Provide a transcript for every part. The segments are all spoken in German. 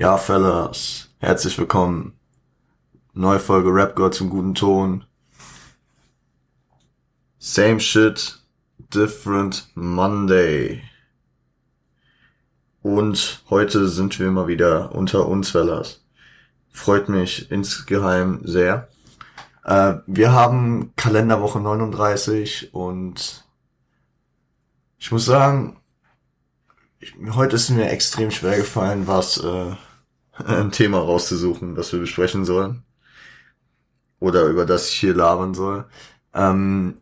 Ja, Fellas, herzlich willkommen. Neue Folge Rap God zum guten Ton. Same shit, different Monday. Und heute sind wir mal wieder unter uns, Fellas. Freut mich insgeheim sehr. Äh, wir haben Kalenderwoche 39 und ich muss sagen, heute ist mir extrem schwer gefallen, was äh, ein Thema rauszusuchen, das wir besprechen sollen. Oder über das ich hier labern soll. Ähm,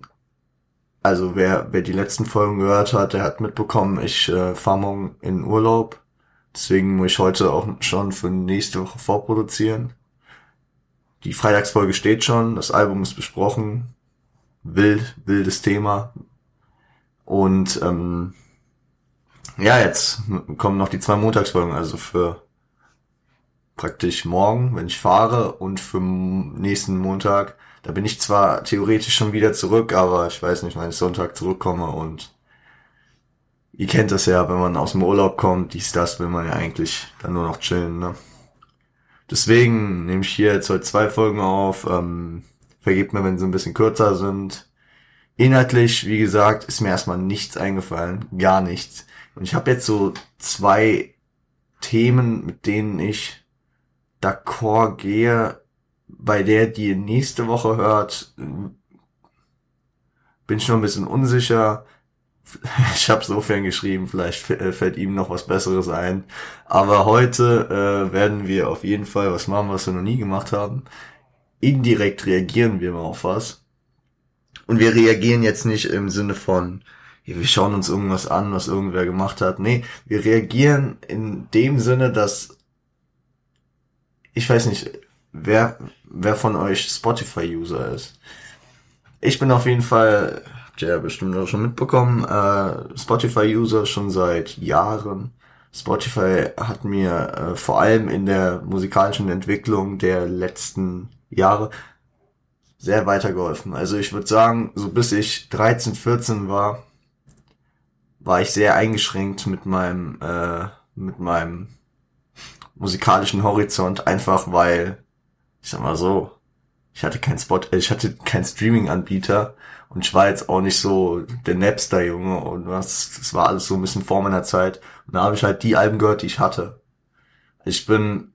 also wer, wer die letzten Folgen gehört hat, der hat mitbekommen, ich äh, fahre morgen in Urlaub. Deswegen muss ich heute auch schon für nächste Woche vorproduzieren. Die Freitagsfolge steht schon, das Album ist besprochen. Wild, wildes Thema. Und ähm, ja, jetzt kommen noch die zwei Montagsfolgen, also für praktisch morgen, wenn ich fahre und für nächsten Montag. Da bin ich zwar theoretisch schon wieder zurück, aber ich weiß nicht, wenn ich Sonntag zurückkomme und ihr kennt das ja, wenn man aus dem Urlaub kommt, dies, das will man ja eigentlich dann nur noch chillen, ne? Deswegen nehme ich hier jetzt heute zwei Folgen auf. Ähm, vergebt mir, wenn sie ein bisschen kürzer sind. Inhaltlich, wie gesagt, ist mir erstmal nichts eingefallen. Gar nichts. Und ich habe jetzt so zwei Themen, mit denen ich d'accord gehe, bei der die nächste Woche hört, bin ich noch ein bisschen unsicher. Ich habe so fern geschrieben, vielleicht äh, fällt ihm noch was Besseres ein. Aber heute äh, werden wir auf jeden Fall was machen, was wir noch nie gemacht haben. Indirekt reagieren wir mal auf was. Und wir reagieren jetzt nicht im Sinne von, wir schauen uns irgendwas an, was irgendwer gemacht hat. Nee, wir reagieren in dem Sinne, dass ich weiß nicht, wer, wer von euch Spotify-User ist. Ich bin auf jeden Fall, habt ihr ja bestimmt auch schon mitbekommen, äh, Spotify-User schon seit Jahren. Spotify hat mir äh, vor allem in der musikalischen Entwicklung der letzten Jahre sehr weitergeholfen. Also ich würde sagen, so bis ich 13, 14 war, war ich sehr eingeschränkt mit meinem, äh, mit meinem musikalischen Horizont, einfach weil, ich sag mal so, ich hatte kein Spot, äh, ich hatte kein Streaming-Anbieter und ich war jetzt auch nicht so der Napster-Junge und was, das war alles so ein bisschen vor meiner Zeit. Und da habe ich halt die Alben gehört, die ich hatte. Ich bin,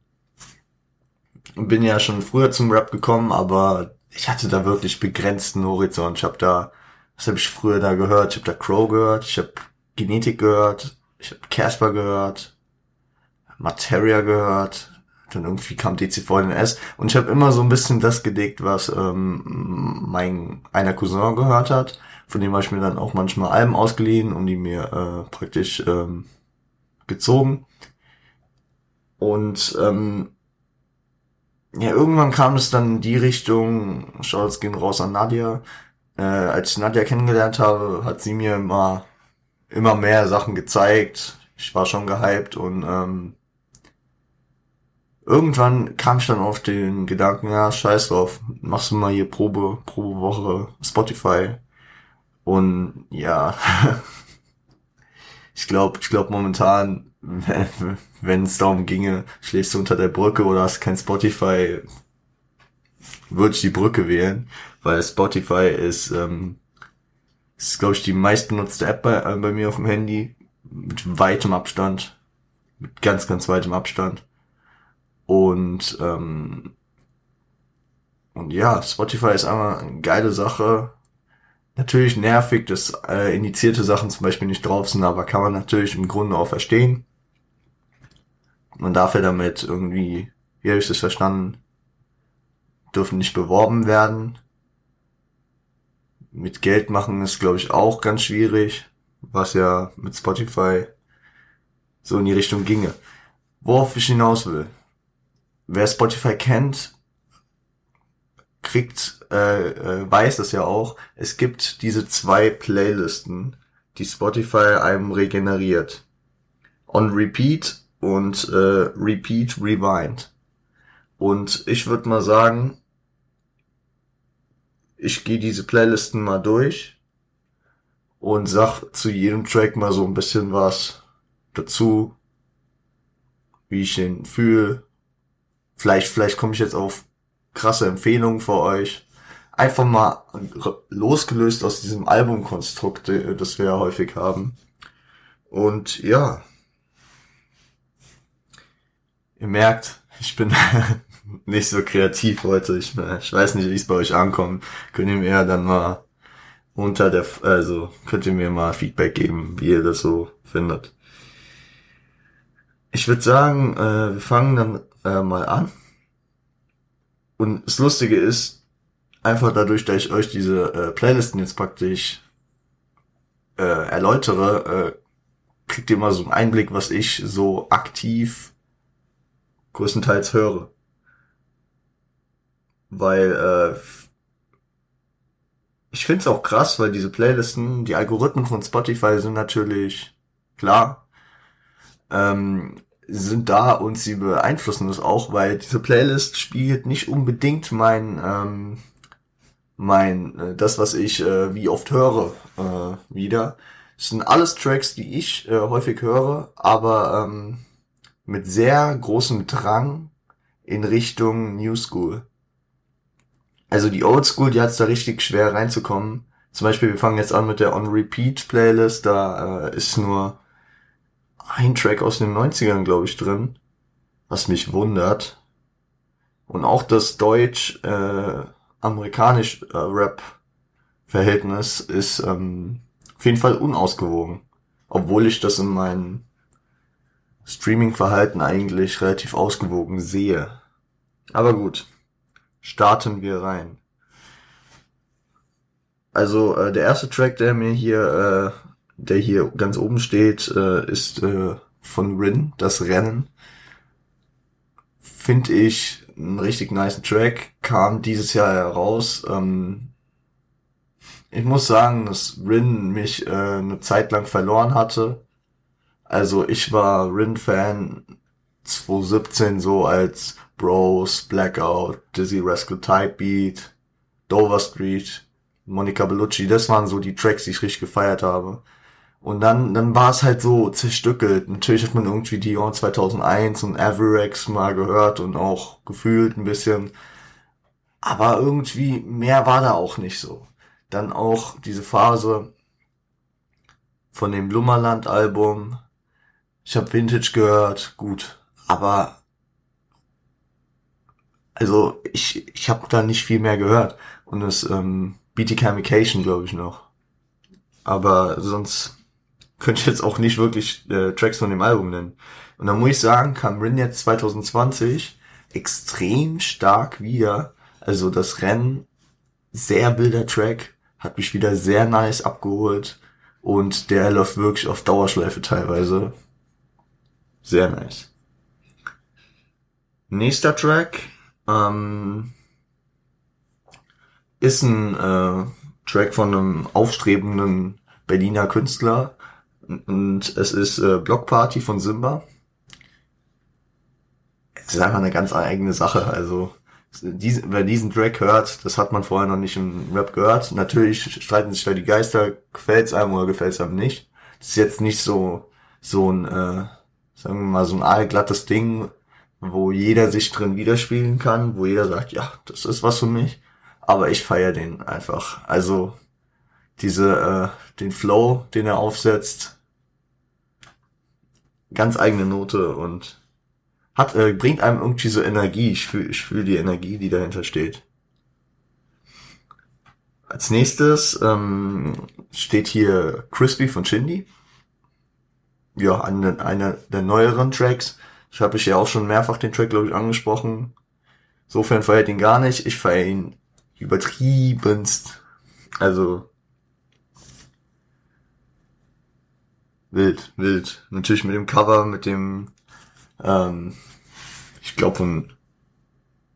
bin ja schon früher zum Rap gekommen, aber ich hatte da wirklich begrenzten Horizont. Ich habe da, was habe ich früher da gehört? Ich habe da Crow gehört, ich habe Genetik gehört, ich habe Casper gehört, Materia gehört, dann irgendwie kam DC4NS und ich habe immer so ein bisschen das gedickt, was ähm, mein einer Cousin gehört hat. Von dem habe ich mir dann auch manchmal Alben ausgeliehen und die mir äh, praktisch ähm, gezogen. Und ähm, ja, irgendwann kam es dann in die Richtung, Shouts gehen raus an Nadia. Äh, als ich Nadia kennengelernt habe, hat sie mir immer, immer mehr Sachen gezeigt. Ich war schon gehypt und ähm, irgendwann kam ich dann auf den Gedanken, ja, scheiß drauf, machst du mal hier Probe, Probewoche Spotify. Und ja, ich glaube, ich glaube momentan, wenn es darum ginge, schläfst du unter der Brücke oder hast kein Spotify, würde ich die Brücke wählen, weil Spotify ist, ähm, ist glaube ich, die meistbenutzte App bei, äh, bei mir auf dem Handy, mit weitem Abstand, mit ganz, ganz weitem Abstand. Und, ähm, und ja, Spotify ist einfach eine geile Sache. Natürlich nervig, dass äh, indizierte Sachen zum Beispiel nicht drauf sind, aber kann man natürlich im Grunde auch verstehen. Man darf ja damit irgendwie, wie habe ich das verstanden, dürfen nicht beworben werden. Mit Geld machen ist, glaube ich, auch ganz schwierig, was ja mit Spotify so in die Richtung ginge. Worauf ich hinaus will wer Spotify kennt, kriegt, äh, äh, weiß das ja auch. Es gibt diese zwei Playlisten, die Spotify einem regeneriert. On Repeat und äh, Repeat Rewind. Und ich würde mal sagen, ich gehe diese Playlisten mal durch und sag zu jedem Track mal so ein bisschen was dazu, wie ich den fühle. Vielleicht, vielleicht komme ich jetzt auf krasse Empfehlungen für euch. Einfach mal losgelöst aus diesem Albumkonstrukt, äh, das wir ja häufig haben. Und ja, ihr merkt, ich bin nicht so kreativ heute. Ich, ich weiß nicht, wie es bei euch ankommt. Könnt ihr mir dann mal unter der, also könnt ihr mir mal Feedback geben, wie ihr das so findet. Ich würde sagen, äh, wir fangen dann äh, mal an. Und das Lustige ist, einfach dadurch, dass ich euch diese äh, Playlisten jetzt praktisch äh, erläutere, äh, kriegt ihr mal so einen Einblick, was ich so aktiv größtenteils höre. Weil äh, ich finde es auch krass, weil diese Playlisten, die Algorithmen von Spotify sind natürlich klar, ähm, sind da und sie beeinflussen das auch, weil diese Playlist spielt nicht unbedingt mein ähm, mein äh, das was ich äh, wie oft höre äh, wieder. Es sind alles Tracks, die ich äh, häufig höre, aber ähm, mit sehr großem Drang in Richtung New School. Also die Old School, die hat's da richtig schwer reinzukommen. Zum Beispiel, wir fangen jetzt an mit der On Repeat Playlist, da äh, ist nur ein Track aus den 90ern, glaube ich, drin, was mich wundert. Und auch das deutsch-amerikanisch äh, äh, Rap-Verhältnis ist ähm, auf jeden Fall unausgewogen. Obwohl ich das in meinem Streaming-Verhalten eigentlich relativ ausgewogen sehe. Aber gut starten wir rein. Also äh, der erste Track, der mir hier, äh, der hier ganz oben steht, äh, ist äh, von Rin, das Rennen. Finde ich ein richtig nice Track, kam dieses Jahr heraus. Ähm, ich muss sagen, dass Rin mich äh, eine Zeit lang verloren hatte. Also ich war Rin-Fan 2017 so als Bros, Blackout, Dizzy Rascal Type Beat, Dover Street, Monica Bellucci, das waren so die Tracks, die ich richtig gefeiert habe. Und dann, dann war es halt so zerstückelt. Natürlich hat man irgendwie Dion 2001 und Averex mal gehört und auch gefühlt ein bisschen. Aber irgendwie mehr war da auch nicht so. Dann auch diese Phase von dem Lummerland Album. Ich habe Vintage gehört, gut. Aber also ich, ich habe da nicht viel mehr gehört. Und das ähm, BT Communication, glaube ich, noch. Aber sonst könnte ich jetzt auch nicht wirklich äh, Tracks von dem Album nennen. Und da muss ich sagen, kam Rin jetzt 2020 extrem stark wieder. Also das Rennen, sehr bilder Track, hat mich wieder sehr nice abgeholt. Und der läuft wirklich auf Dauerschleife teilweise. Sehr nice. Nächster Track ähm, ist ein äh, Track von einem aufstrebenden Berliner Künstler und es ist äh, Block Party von Simba. Es ist einfach eine ganz eigene Sache. Also diesen, wer diesen Track hört, das hat man vorher noch nicht im Rap gehört. Natürlich streiten sich da die Geister, gefällt's einem oder gefällt's einem nicht. Das ist jetzt nicht so so ein, äh, sagen wir mal, so ein aalglattes Ding, wo jeder sich drin widerspiegeln kann, wo jeder sagt, ja, das ist was für mich. Aber ich feiere den einfach. Also diese, äh, den Flow, den er aufsetzt, ganz eigene Note und hat, äh, bringt einem irgendwie so Energie. Ich fühle ich fühl die Energie, die dahinter steht. Als nächstes ähm, steht hier Crispy von Shindy. Ja, einer eine der neueren Tracks. Ich habe ich ja auch schon mehrfach den Track, glaube ich, angesprochen. Insofern feiert ihn gar nicht. Ich feiere ihn übertriebenst. Also wild, wild. Natürlich mit dem Cover, mit dem, ähm, ich glaube von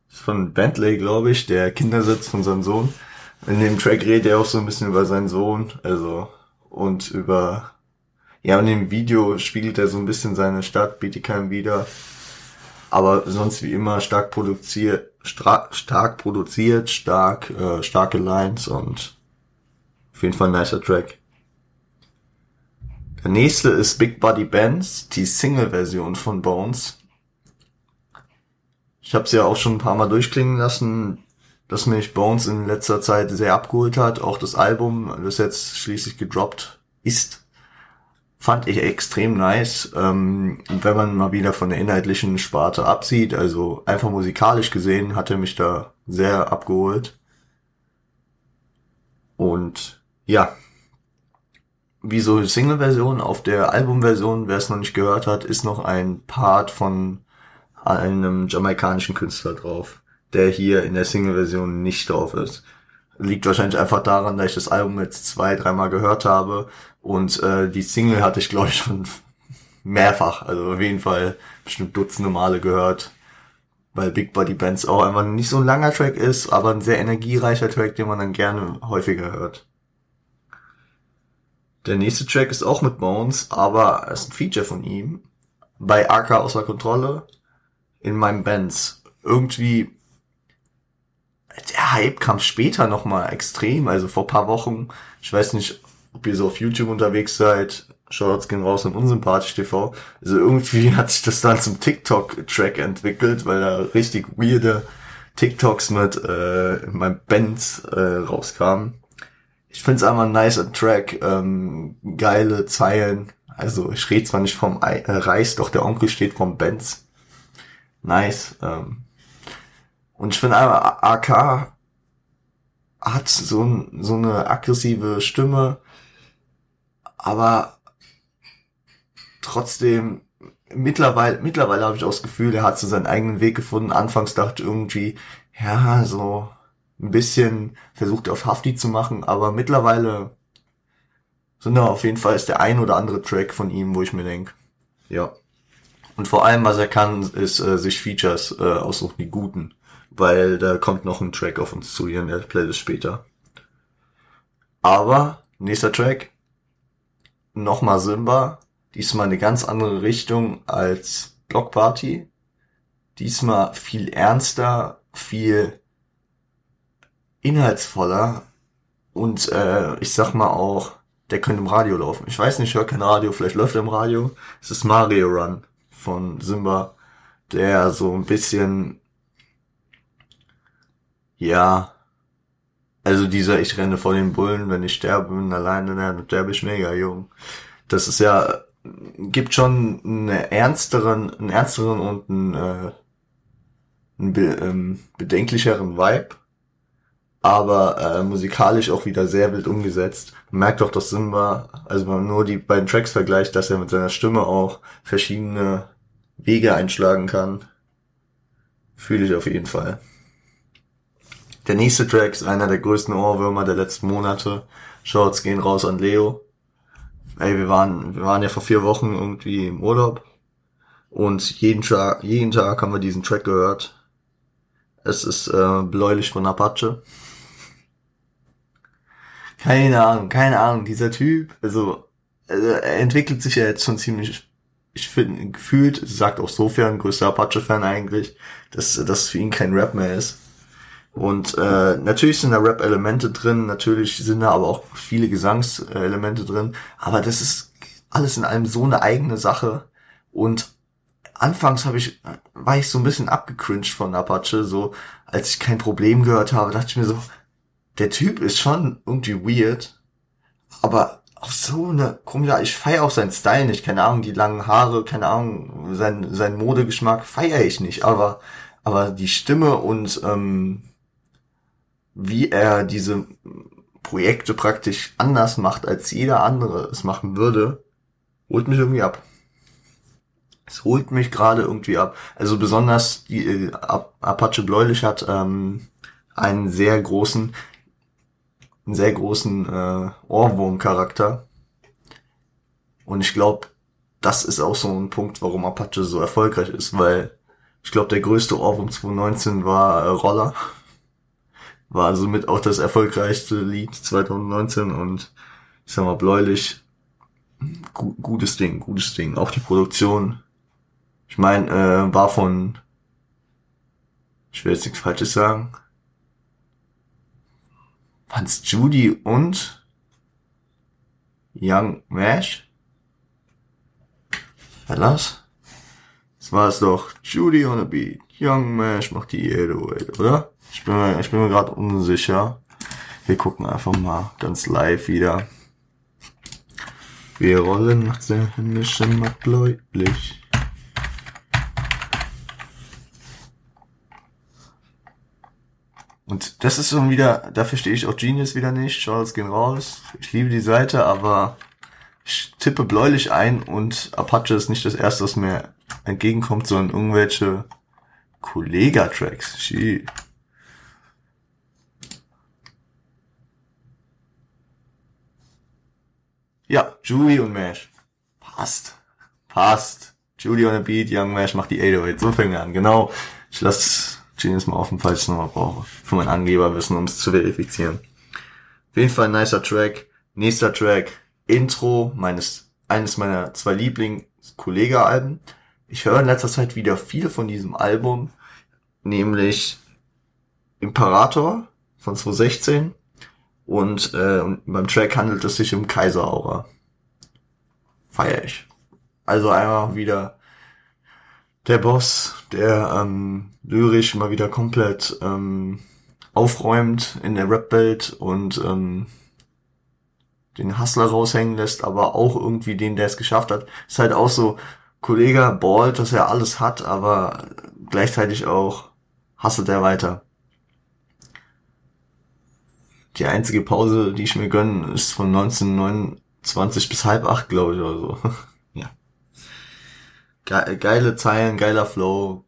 von Bentley, glaube ich, der Kindersitz von seinem Sohn. In dem Track redet er auch so ein bisschen über seinen Sohn, also und über ja, und im Video spiegelt er so ein bisschen seine Stadt, Bietigheim wieder. Aber sonst wie immer stark produziert, stark produziert, stark, äh, starke Lines und auf jeden Fall ein nicer Track. Der nächste ist Big Buddy Bands, die Single-Version von Bones. Ich habe es ja auch schon ein paar Mal durchklingen lassen, dass mich Bones in letzter Zeit sehr abgeholt hat. Auch das Album, das jetzt schließlich gedroppt ist, fand ich extrem nice. Ähm, wenn man mal wieder von der inhaltlichen Sparte absieht, also einfach musikalisch gesehen, hat er mich da sehr abgeholt. Und ja, wie so Single-Version, auf der Album-Version, wer es noch nicht gehört hat, ist noch ein Part von einem jamaikanischen Künstler drauf, der hier in der Single-Version nicht drauf ist. Liegt wahrscheinlich einfach daran, dass ich das Album jetzt zwei, dreimal gehört habe und äh, die Single hatte ich, glaube ich, schon mehrfach, also auf jeden Fall bestimmt dutzende Male gehört, weil Big Body Bands auch einfach nicht so ein langer Track ist, aber ein sehr energiereicher Track, den man dann gerne häufiger hört. Der nächste Track ist auch mit Bones, aber es ist ein Feature von ihm. Bei AK außer Kontrolle in meinem Bands. Irgendwie, der Hype kam später nochmal extrem, also vor paar Wochen. Ich weiß nicht, ob ihr so auf YouTube unterwegs seid. Shoutouts gehen raus an Unsympathisch TV. Also irgendwie hat sich das dann zum TikTok-Track entwickelt, weil da richtig weirde TikToks mit äh, meinem Band äh, rauskamen ich finde es einfach ein nicer Track, ähm, geile Zeilen. Also ich rede zwar nicht vom I äh, Reis, doch der Onkel steht vom Benz. Nice. Ähm. Und ich finde einfach, AK hat so, so eine aggressive Stimme, aber trotzdem mittlerweile, mittlerweile habe ich auch das Gefühl, er hat so seinen eigenen Weg gefunden. Anfangs dachte ich irgendwie, ja, so ein bisschen versucht auf Hafti zu machen, aber mittlerweile sind da auf jeden Fall ist der ein oder andere Track von ihm, wo ich mir denke, ja. Und vor allem, was er kann, ist äh, sich Features äh, aussuchen, die guten, weil da kommt noch ein Track auf uns zu hier in der Playlist später. Aber nächster Track, nochmal Simba, diesmal eine ganz andere Richtung als Block Party, diesmal viel ernster, viel inhaltsvoller und äh, ich sag mal auch, der könnte im Radio laufen. Ich weiß nicht, ich höre kein Radio, vielleicht läuft er im Radio. Es ist Mario Run von Simba, der so ein bisschen, ja, also dieser Ich renne vor den Bullen, wenn ich sterbe, bin alleine, dann sterbe ich mega jung. Das ist ja, gibt schon einen ernsteren, einen ernsteren und einen, äh, einen be ähm, bedenklicheren Vibe aber äh, musikalisch auch wieder sehr wild umgesetzt. Man merkt auch, dass Simba, also wenn man nur die beiden Tracks vergleicht, dass er mit seiner Stimme auch verschiedene Wege einschlagen kann. Fühle ich auf jeden Fall. Der nächste Track ist einer der größten Ohrwürmer der letzten Monate. Shorts gehen raus an Leo. Ey, wir waren, wir waren ja vor vier Wochen irgendwie im Urlaub. Und jeden Tag, jeden Tag haben wir diesen Track gehört. Es ist äh, bläulich von Apache. Keine Ahnung, keine Ahnung. Dieser Typ, also, also er entwickelt sich ja jetzt schon ziemlich, ich finde, gefühlt, sagt auch sofern, größter Apache-Fan eigentlich, dass das für ihn kein Rap mehr ist. Und äh, natürlich sind da Rap-Elemente drin, natürlich sind da aber auch viele Gesangselemente drin, aber das ist alles in allem so eine eigene Sache. Und anfangs habe ich, war ich so ein bisschen abgecringed von Apache, so als ich kein Problem gehört habe, dachte ich mir so, der Typ ist schon irgendwie weird, aber auf so eine komische, ich feiere auch seinen Style nicht, keine Ahnung, die langen Haare, keine Ahnung, sein, sein Modegeschmack feiere ich nicht, aber, aber die Stimme und ähm, wie er diese Projekte praktisch anders macht, als jeder andere es machen würde, holt mich irgendwie ab. Es holt mich gerade irgendwie ab. Also besonders die äh, Apache Bläulich hat ähm, einen sehr großen, einen sehr großen äh, Ohrwurm-Charakter. Und ich glaube, das ist auch so ein Punkt, warum Apache so erfolgreich ist, weil ich glaube, der größte Ohrwurm 2019 war äh, Roller. War somit auch das erfolgreichste Lied 2019 und ich sag mal, bläulich, gu gutes Ding, gutes Ding. Auch die Produktion. Ich meine, äh, war von, ich will jetzt nichts Falsches sagen, Hans Judy und Young Mash? Wer das? War es doch. Judy on a Beat. Young Mash macht die 808, oder? Ich bin mir, ich bin mir gerade unsicher. Wir gucken einfach mal ganz live wieder. Wir rollen nach der himmlischen Matt deutlich. Und das ist schon wieder, dafür stehe ich auch Genius wieder nicht. Charles gehen raus. Ich liebe die Seite, aber ich tippe bläulich ein und Apache ist nicht das erste, was mir entgegenkommt, sondern irgendwelche Kollega-Tracks. Shit. Ja, Julie und Mash. Passt. Passt. Julie on a Beat, Young Mash macht die 808. So fängt er an. Genau. Ich lasse Genius mal offen, falls ich nochmal brauche. Für mein Angeberwissen, um es zu verifizieren. Auf jeden Fall ein nicer Track. Nächster Track. Intro meines, eines meiner zwei Liebling-Kollega-Alben. Ich höre in letzter Zeit wieder viel von diesem Album, nämlich Imperator von 2016 und, äh, und beim Track handelt es sich um Kaiseraura. Feier ich. Also einmal wieder der Boss, der ähm, lyrisch mal wieder komplett ähm, aufräumt in der Rap-Welt und ähm, den Hustler raushängen lässt, aber auch irgendwie den, der es geschafft hat. Ist halt auch so, Kollege ballt, dass er alles hat, aber gleichzeitig auch hasselt er weiter. Die einzige Pause, die ich mir gönne, ist von 1929 bis halb acht, glaube ich, oder so. Ge geile Zeilen, geiler Flow,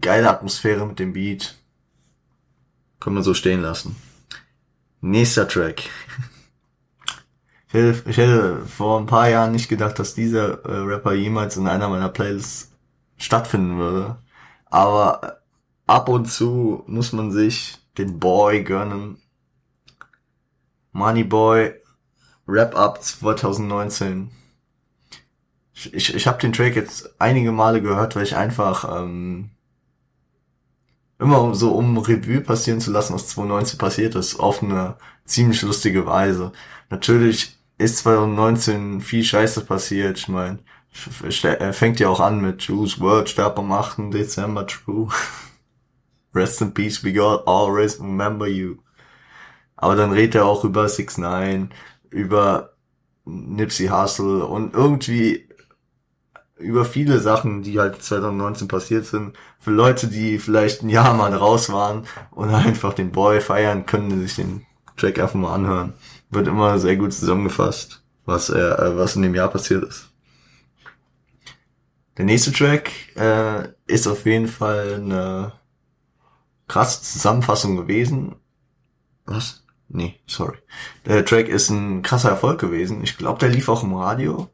geile Atmosphäre mit dem Beat. Kann man so stehen lassen. Nächster Track. Ich hätte, ich hätte vor ein paar Jahren nicht gedacht, dass dieser äh, Rapper jemals in einer meiner Playlists stattfinden würde. Aber ab und zu muss man sich den Boy gönnen, Money Boy Wrap Up 2019. Ich, ich, ich habe den Track jetzt einige Male gehört, weil ich einfach ähm, immer so um Revue passieren zu lassen, was 2019 passiert ist, auf eine ziemlich lustige Weise. Natürlich ist 2019 viel Scheiße passiert. Ich meine, fängt ja auch an mit Juice World starb am 8. Dezember, true. Rest in peace, we got always remember you. Aber dann redet er auch über 6 9 über Nipsey Hussle und irgendwie über viele Sachen, die halt 2019 passiert sind. Für Leute, die vielleicht ein Jahr mal raus waren und einfach den Boy feiern, können sich den Track einfach mal anhören. Wird immer sehr gut zusammengefasst, was er, äh, was in dem Jahr passiert ist. Der nächste Track äh, ist auf jeden Fall eine krasse Zusammenfassung gewesen. Was? Nee, sorry. Der Track ist ein krasser Erfolg gewesen. Ich glaube, der lief auch im Radio.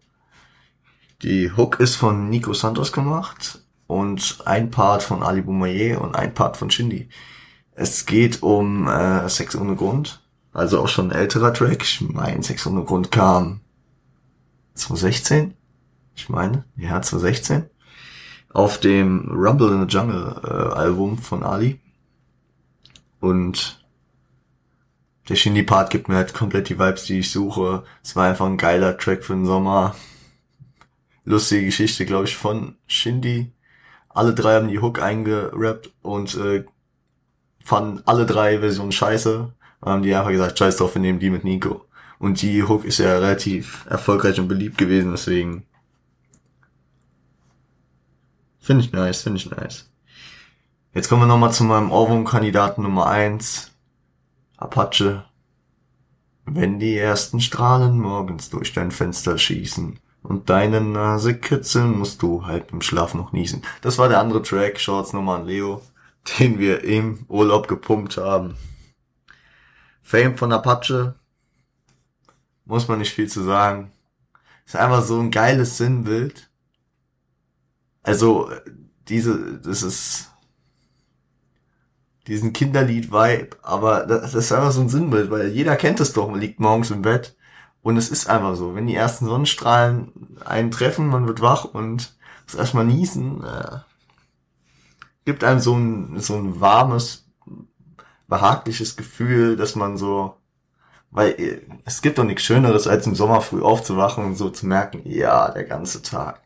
Die Hook ist von Nico Santos gemacht und ein Part von Ali Boumaier und ein Part von Shindy. Es geht um äh, Sex ohne Grund, also auch schon ein älterer Track. Ich meine, Sex ohne Grund kam 2016. Ich meine, ja, 2016. Auf dem Rumble in the Jungle äh, Album von Ali. Und der Shindy-Part gibt mir halt komplett die Vibes, die ich suche. Es war einfach ein geiler Track für den Sommer. Lustige Geschichte, glaube ich, von Shindy. Alle drei haben die Hook eingerappt und äh, fanden alle drei Versionen scheiße. Und haben die einfach gesagt, scheiß drauf, wir nehmen die mit Nico. Und die Hook ist ja relativ erfolgreich und beliebt gewesen, deswegen finde ich nice, finde ich nice. Jetzt kommen wir nochmal zu meinem Ohrwurm-Kandidaten Nummer eins Apache. Wenn die ersten Strahlen morgens durch dein Fenster schießen und deine Nase kitzeln, musst du halt im Schlaf noch niesen. Das war der andere Track, Shorts nochmal an Leo, den wir im Urlaub gepumpt haben. Fame von Apache, muss man nicht viel zu sagen. Ist einfach so ein geiles Sinnbild. Also, diese, das ist, diesen Kinderlied-Vibe, aber das ist einfach so ein Sinnbild, weil jeder kennt es doch, man liegt morgens im Bett und es ist einfach so, wenn die ersten Sonnenstrahlen einen treffen, man wird wach und muss erstmal niesen, äh, gibt einem so ein, so ein warmes, behagliches Gefühl, dass man so, weil äh, es gibt doch nichts Schöneres, als im Sommer früh aufzuwachen und so zu merken, ja, der ganze Tag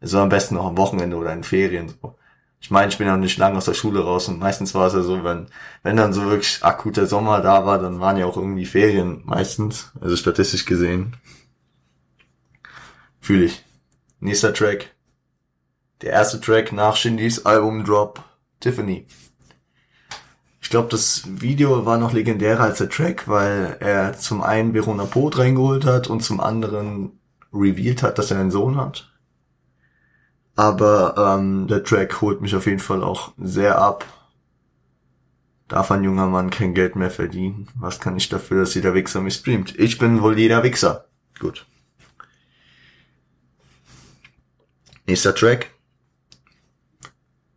Also am besten noch am Wochenende oder in Ferien. So. Ich meine, ich bin ja nicht lange aus der Schule raus und meistens war es ja so, wenn, wenn dann so wirklich akuter Sommer da war, dann waren ja auch irgendwie Ferien meistens. Also statistisch gesehen. Fühle ich. Nächster Track. Der erste Track nach Shindys Album Drop, Tiffany. Ich glaube, das Video war noch legendärer als der Track, weil er zum einen Verona Pot reingeholt hat und zum anderen revealed hat, dass er einen Sohn hat. Aber ähm, der Track holt mich auf jeden Fall auch sehr ab. Darf ein junger Mann kein Geld mehr verdienen? Was kann ich dafür, dass jeder Wichser mich streamt? Ich bin wohl jeder Wichser. Gut. Nächster Track.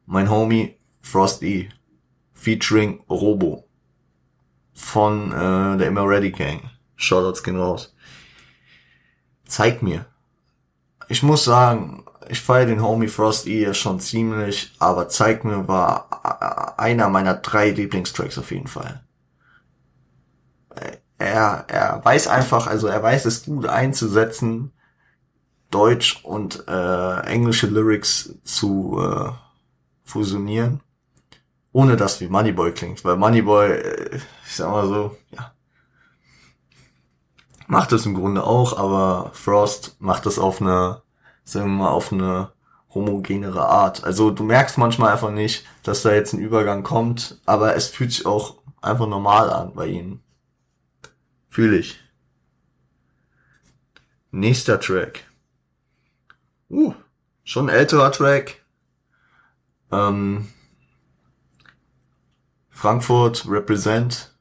Mein Homie Frost E featuring Robo von äh, der Immer Ready Gang. Shoutouts gehen raus. Zeig mir. Ich muss sagen, ich feiere den Homie Frost eher schon ziemlich, aber Zeig mir war einer meiner drei Lieblingstracks auf jeden Fall. Er, er weiß einfach, also er weiß es gut einzusetzen, Deutsch und äh, englische Lyrics zu äh, fusionieren ohne dass wie Moneyboy klingt, weil Moneyboy, äh, ich sag mal so, ja, macht das im Grunde auch, aber Frost macht das auf eine, sagen wir mal, auf eine homogenere Art. Also du merkst manchmal einfach nicht, dass da jetzt ein Übergang kommt, aber es fühlt sich auch einfach normal an bei ihnen. Fühle ich. Nächster Track. Uh, schon älterer Track. Ähm, Frankfurt Represent.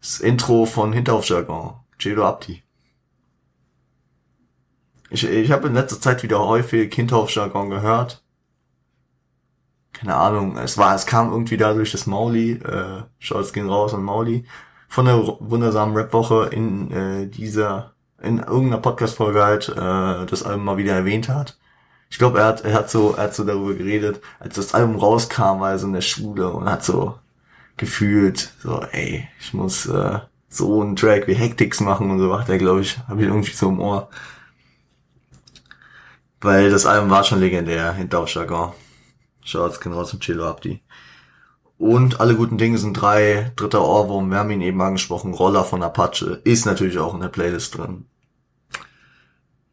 Das Intro von Hinterhofjargon. Cedo Abdi. Ich, ich habe in letzter Zeit wieder häufig Hinterhofjargon gehört. Keine Ahnung, es war, es kam irgendwie dadurch das Mauli, äh, Scholz ging raus an Mauli, von der wundersamen Rap-Woche in äh, dieser, in irgendeiner Podcast-Folge halt, äh, das Album mal wieder erwähnt hat ich glaube, er hat, er hat so, er hat so darüber geredet, als das Album rauskam, war er so in der Schule und hat so gefühlt, so, ey, ich muss äh, so einen Track wie Hectics machen und so weiter, glaube ich, habe ich irgendwie so im Ohr. Weil das Album war schon legendär, hinter auf Jargon. Schaut's genau raus und Chilo Abdi. Und alle guten Dinge sind drei, dritter Ohrwurm, wir haben ihn eben angesprochen, Roller von Apache, ist natürlich auch in der Playlist drin.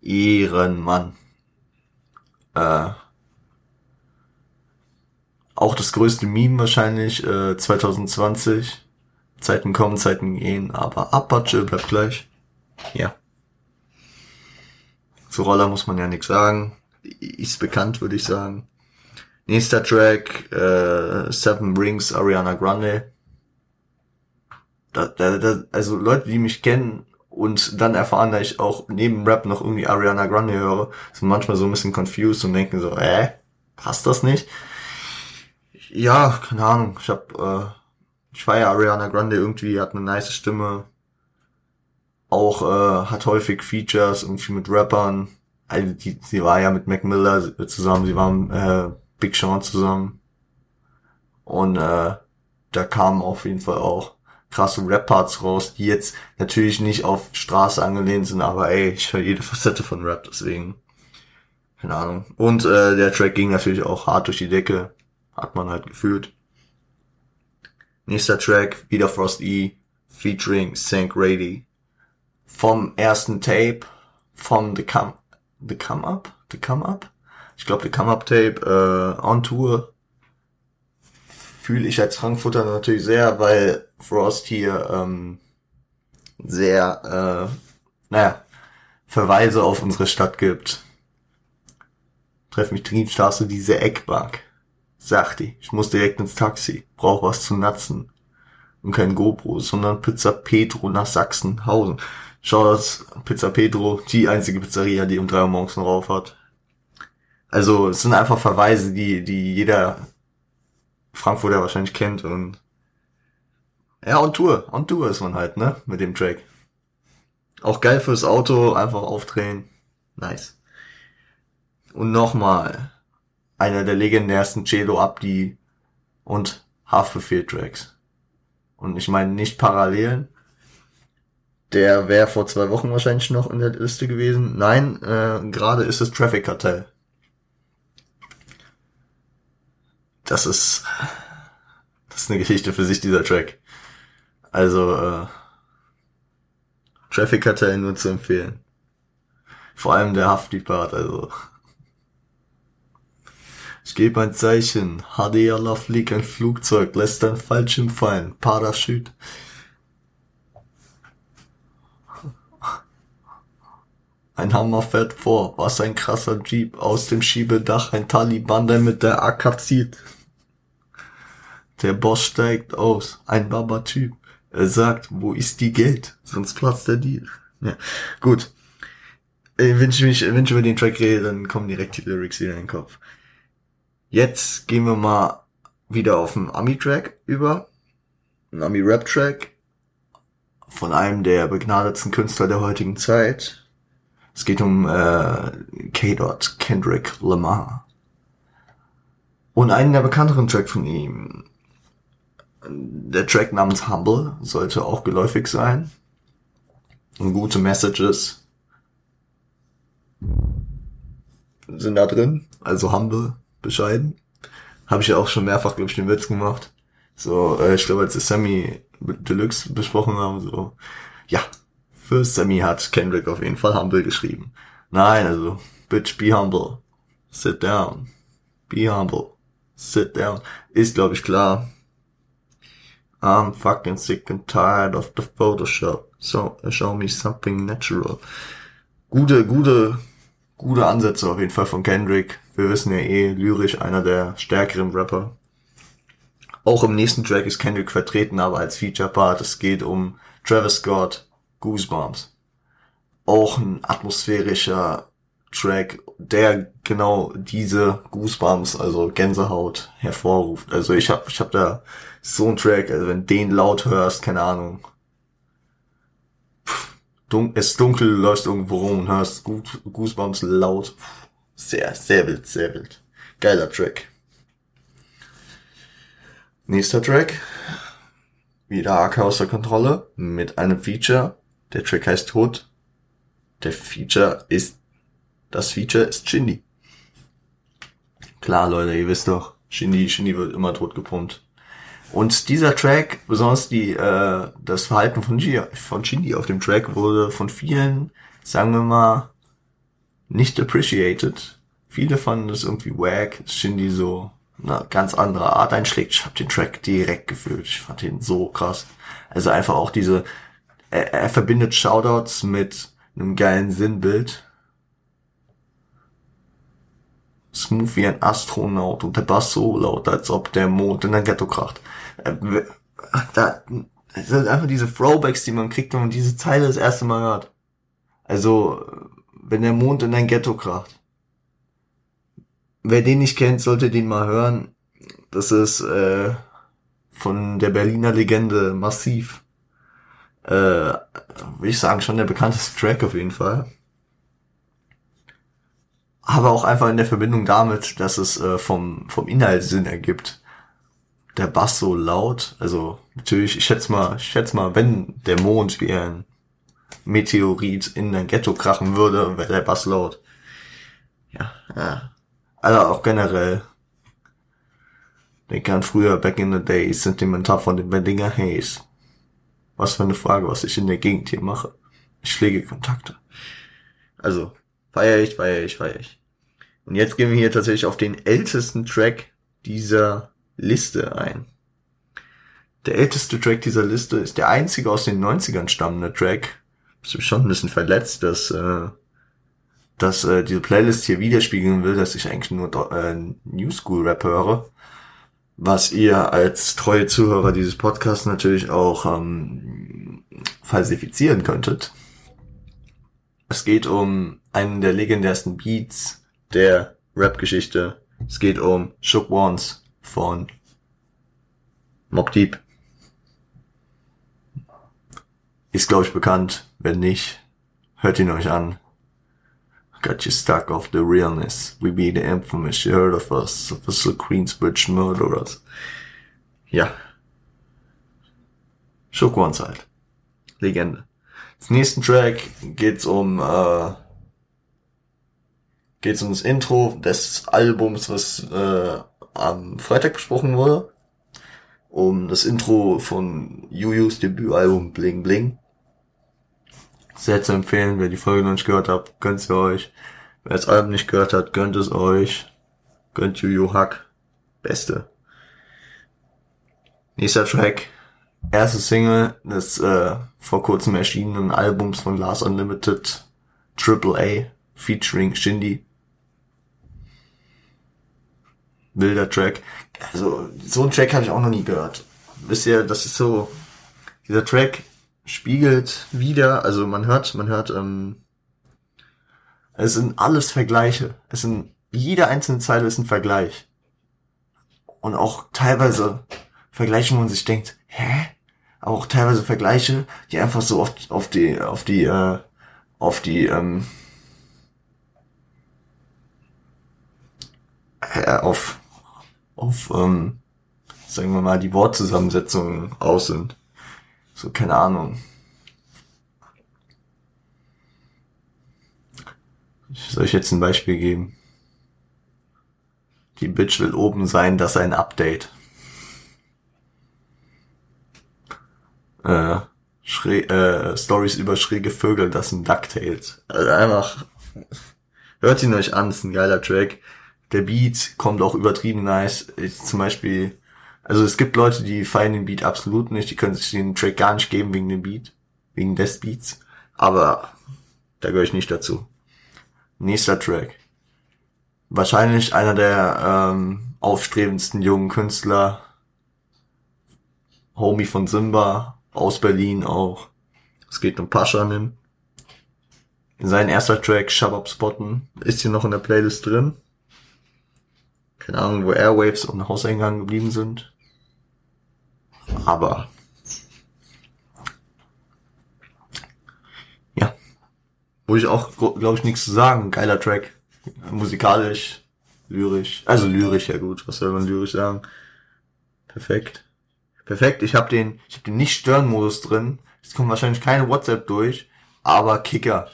Ehrenmann äh, auch das größte Meme wahrscheinlich äh, 2020. Zeiten kommen, Zeiten gehen, aber Apache bleibt gleich. Ja. Zu Roller muss man ja nichts sagen. Ist bekannt, würde ich sagen. Nächster Track, äh, Seven Rings, Ariana Grande. Da, da, da, also Leute, die mich kennen, und dann erfahren, dass ich auch neben Rap noch irgendwie Ariana Grande höre, sind manchmal so ein bisschen confused und denken so, äh, passt das nicht? Ja, keine Ahnung. Ich hab, äh, ich feiere Ariana Grande irgendwie, hat eine nice Stimme. Auch äh, hat häufig Features irgendwie mit Rappern. Also die, sie war ja mit Mac Miller zusammen, sie waren äh, Big Sean zusammen. Und äh, da kam auf jeden Fall auch krasse Rap-Parts raus, die jetzt natürlich nicht auf Straße angelehnt sind, aber ey, ich höre jede Facette von Rap, deswegen. Keine Ahnung. Und äh, der Track ging natürlich auch hart durch die Decke. Hat man halt gefühlt. Nächster Track, wieder Frost E, featuring Sank Rady. Vom ersten Tape, vom The Come, The Come Up? The Come Up? Ich glaube, The Come Up Tape, äh, on Tour fühle ich als Frankfurter natürlich sehr, weil Frost hier ähm, sehr, äh, naja, Verweise auf unsere Stadt gibt. Treff mich du diese Eckbank. Sagte, ich muss direkt ins Taxi, brauch was zu natzen. Und kein GoPro, sondern Pizza Petro nach Sachsenhausen. Das Pizza Petro, die einzige Pizzeria, die um drei Uhr morgens noch auf hat. Also es sind einfach Verweise, die, die jeder Frankfurter wahrscheinlich kennt und ja, on Tour, on Tour ist man halt, ne, mit dem Track. Auch geil fürs Auto, einfach aufdrehen. Nice. Und nochmal, einer der legendärsten Cello Abdi und Haftbefehl Tracks. Und ich meine nicht Parallelen, Der wäre vor zwei Wochen wahrscheinlich noch in der Liste gewesen. Nein, äh, gerade ist es Traffic Cartel. Das ist, das ist eine Geschichte für sich, dieser Track. Also, äh, Traffic Cartel nur zu empfehlen. Vor allem der Hafti-Part, also. Ich gebe ein Zeichen. HDR fliegt ein Flugzeug, lässt ein Fallschirm fallen. Parachute. Ein Hammer fährt vor, was ein krasser Jeep, aus dem Schiebedach ein Taliban, der mit der AK zieht. Der Boss steigt aus, ein Baba-Typ. Er sagt, wo ist die Geld? Sonst platzt der Deal. Ja, gut. Äh, wenn ich mich, wenn ich über den Track rede, dann kommen direkt die Lyrics wieder in den Kopf. Jetzt gehen wir mal wieder auf den Ami-Track über. Ein Ami-Rap-Track von einem der begnadetsten Künstler der heutigen Zeit. Es geht um äh, K. Kendrick Lamar. Und einen der bekannteren Track von ihm. Der Track namens Humble sollte auch geläufig sein. Und gute Messages sind da drin. Also Humble, bescheiden. Habe ich ja auch schon mehrfach, glaube ich, den Witz gemacht. So, äh, ich glaube, als wir Sammy Deluxe besprochen haben, so, ja, für Sammy hat Kendrick auf jeden Fall Humble geschrieben. Nein, also, bitch, be humble. Sit down. Be humble. Sit down. Ist, glaube ich, klar. I'm fucking sick and tired of the Photoshop. So, show me something natural. Gute, gute, gute Ansätze auf jeden Fall von Kendrick. Wir wissen ja eh, lyrisch einer der stärkeren Rapper. Auch im nächsten Track ist Kendrick vertreten, aber als Feature-Part. Es geht um Travis Scott, Goosebumps. Auch ein atmosphärischer Track, der genau diese Goosebumps, also Gänsehaut, hervorruft. Also ich hab, ich hab da so einen Track, also wenn den laut hörst, keine Ahnung. Es ist dunkel, läufst irgendwo rum und hörst Goosebumps laut. Sehr, sehr wild, sehr wild. Geiler Track. Nächster Track. Wieder AK außer Kontrolle mit einem Feature der Track heißt Tod. Der Feature ist, das Feature ist Shindy. Klar, Leute, ihr wisst doch, Shindy, Shindy wird immer tot gepumpt. Und dieser Track, besonders die, äh, das Verhalten von, G von Shindy auf dem Track wurde von vielen, sagen wir mal, nicht appreciated. Viele fanden es irgendwie wack, Shindy so eine ganz andere Art einschlägt. Ich habe den Track direkt gefühlt. Ich fand ihn so krass. Also einfach auch diese er, er verbindet Shoutouts mit einem geilen Sinnbild. Smooth wie ein Astronaut und der Bass so laut, als ob der Mond in ein Ghetto kracht. Äh, da, das sind einfach diese Throwbacks, die man kriegt, wenn man diese Zeile das erste Mal hört. Also, wenn der Mond in ein Ghetto kracht. Wer den nicht kennt, sollte den mal hören. Das ist äh, von der Berliner Legende Massiv äh, würde ich sagen, schon der bekannteste Track auf jeden Fall. Aber auch einfach in der Verbindung damit, dass es äh, vom, vom Inhalt Sinn ergibt. Der Bass so laut, also natürlich, ich schätze mal, ich schätze mal, wenn der Mond wie ein Meteorit in ein Ghetto krachen würde, wäre der Bass laut. Ja, ja. Also auch generell. Denke an früher, back in the days, sentimental von den Bendinger Haze. Was für eine Frage, was ich in der Gegend hier mache. Ich pflege Kontakte. Also, feier ich, feier ich, feier ich. Und jetzt gehen wir hier tatsächlich auf den ältesten Track dieser Liste ein. Der älteste Track dieser Liste ist der einzige aus den 90ern stammende Track. Ich bin schon ein bisschen verletzt, dass, äh, dass äh, diese Playlist hier widerspiegeln will, dass ich eigentlich nur äh, New School Rap höre was ihr als treue Zuhörer dieses Podcasts natürlich auch ähm, falsifizieren könntet. Es geht um einen der legendärsten Beats der Rap-Geschichte. Es geht um Shook Ones von Mob Deep. Ist, glaube ich, bekannt. Wenn nicht, hört ihn euch an. Got you stuck off the realness. We be the infamous. You heard of us. Of us the Queensbridge murderers. Ja. Shook Ones halt. Legende. Als nächsten Track geht's um äh, geht's um das Intro des Albums, was äh, am Freitag besprochen wurde. Um das Intro von Yuyus Debütalbum Bling Bling. Sehr zu empfehlen, wer die Folge noch nicht gehört hat, gönnt sie euch. Wer das Album nicht gehört hat, gönnt es euch. Gönnt Juju Hack. Beste. Nächster Track. Erste Single des äh, vor kurzem erschienenen Albums von Lars Unlimited Triple A featuring Shindy. Wilder Track. Also, so einen Track habe ich auch noch nie gehört. Wisst ihr, das ist so, dieser Track spiegelt wieder, also man hört, man hört, ähm, es sind alles Vergleiche. Es sind, jede einzelne Zeile ist ein Vergleich. Und auch teilweise Vergleiche, wo man sich denkt, hä? Aber auch teilweise Vergleiche, die einfach so oft auf die, auf die, äh, auf die, ähm, äh, auf, auf, ähm, sagen wir mal, die Wortzusammensetzungen aus sind. So, keine Ahnung. Soll ich jetzt ein Beispiel geben? Die Bitch will oben sein, das ist ein Update. Äh, äh, Stories über schräge Vögel, das sind DuckTales. Also einfach, hört ihn euch an, ist ein geiler Track. Der Beat kommt auch übertrieben nice. Ich zum Beispiel, also es gibt Leute, die feiern den Beat absolut nicht, die können sich den Track gar nicht geben wegen dem Beat, wegen des Beats. Aber da gehöre ich nicht dazu. Nächster Track. Wahrscheinlich einer der ähm, aufstrebendsten jungen Künstler. Homie von Simba, aus Berlin auch. Es geht um Paschanim. Sein erster Track, Shabab Spotten, ist hier noch in der Playlist drin. Keine Ahnung, wo Airwaves und Hauseingang geblieben sind. Aber ja, wo ich auch, glaube ich, nichts zu sagen. Geiler Track. Musikalisch, lyrisch. Also lyrisch, ja gut. Was soll man lyrisch sagen? Perfekt. Perfekt. Ich habe den, ich habe den Nicht-Stören-Modus drin. Es kommt wahrscheinlich keine WhatsApp durch, aber Kicker.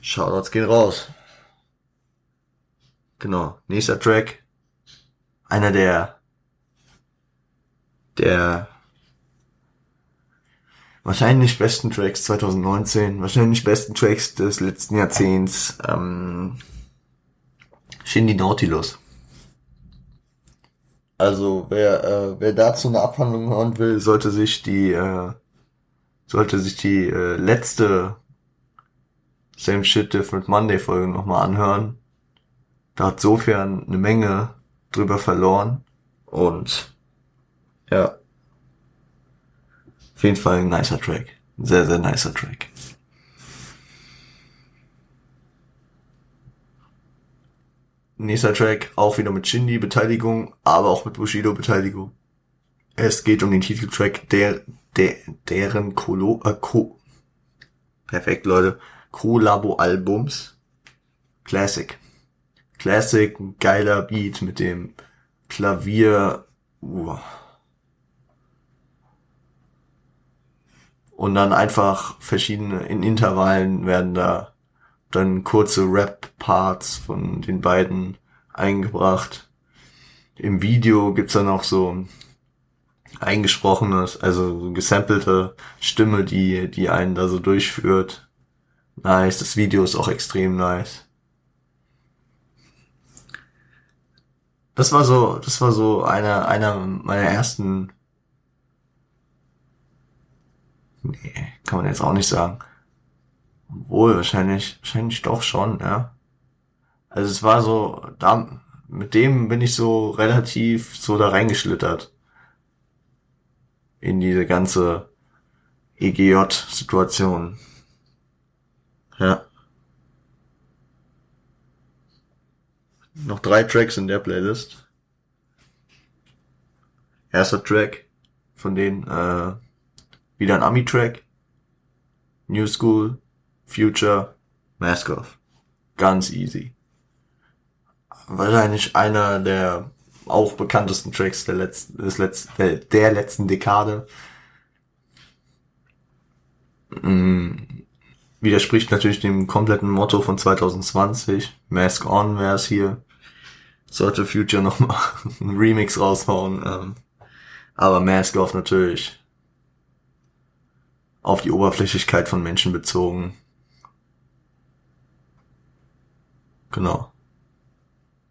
Shoutouts gehen raus. Genau. Nächster Track. Einer der, der wahrscheinlich besten Tracks 2019, wahrscheinlich besten Tracks des letzten Jahrzehnts, ähm, Shindy Nautilus. Also wer, äh, wer dazu eine Abhandlung hören will, sollte sich die, äh, sollte sich die äh, letzte Same Shit Different Monday Folge nochmal anhören. Da hat sofern eine Menge drüber verloren und ja, auf jeden Fall ein nicer Track. Ein sehr, sehr nicer Track. Nächster Track, auch wieder mit Shindy Beteiligung, aber auch mit Bushido Beteiligung. Es geht um den Titeltrack der, der deren Kolo, äh, Co perfekt Leute, Collabo Albums. Classic. Classic, ein geiler Beat mit dem Klavier. Uh. Und dann einfach verschiedene, in Intervallen werden da dann kurze Rap-Parts von den beiden eingebracht. Im Video gibt's dann auch so eingesprochenes, also gesampelte Stimme, die, die einen da so durchführt. Nice, das Video ist auch extrem nice. Das war so, das war so einer, einer meiner ersten, nee, kann man jetzt auch nicht sagen. Wohl, wahrscheinlich, wahrscheinlich doch schon, ja. Also es war so, da, mit dem bin ich so relativ so da reingeschlittert. In diese ganze EGJ-Situation. Ja. Noch drei Tracks in der Playlist. Erster Track von denen, äh, wieder ein Ami-Track. New School, Future, Maskoff. Ganz easy. Wahrscheinlich einer der auch bekanntesten Tracks der letzten, des letzten, der, letzten Dekade. Mm, widerspricht natürlich dem kompletten Motto von 2020. Mask on wäre es hier. Sollte Future nochmal ein Remix raushauen. Ähm, aber Mask off natürlich auf die Oberflächlichkeit von Menschen bezogen. Genau.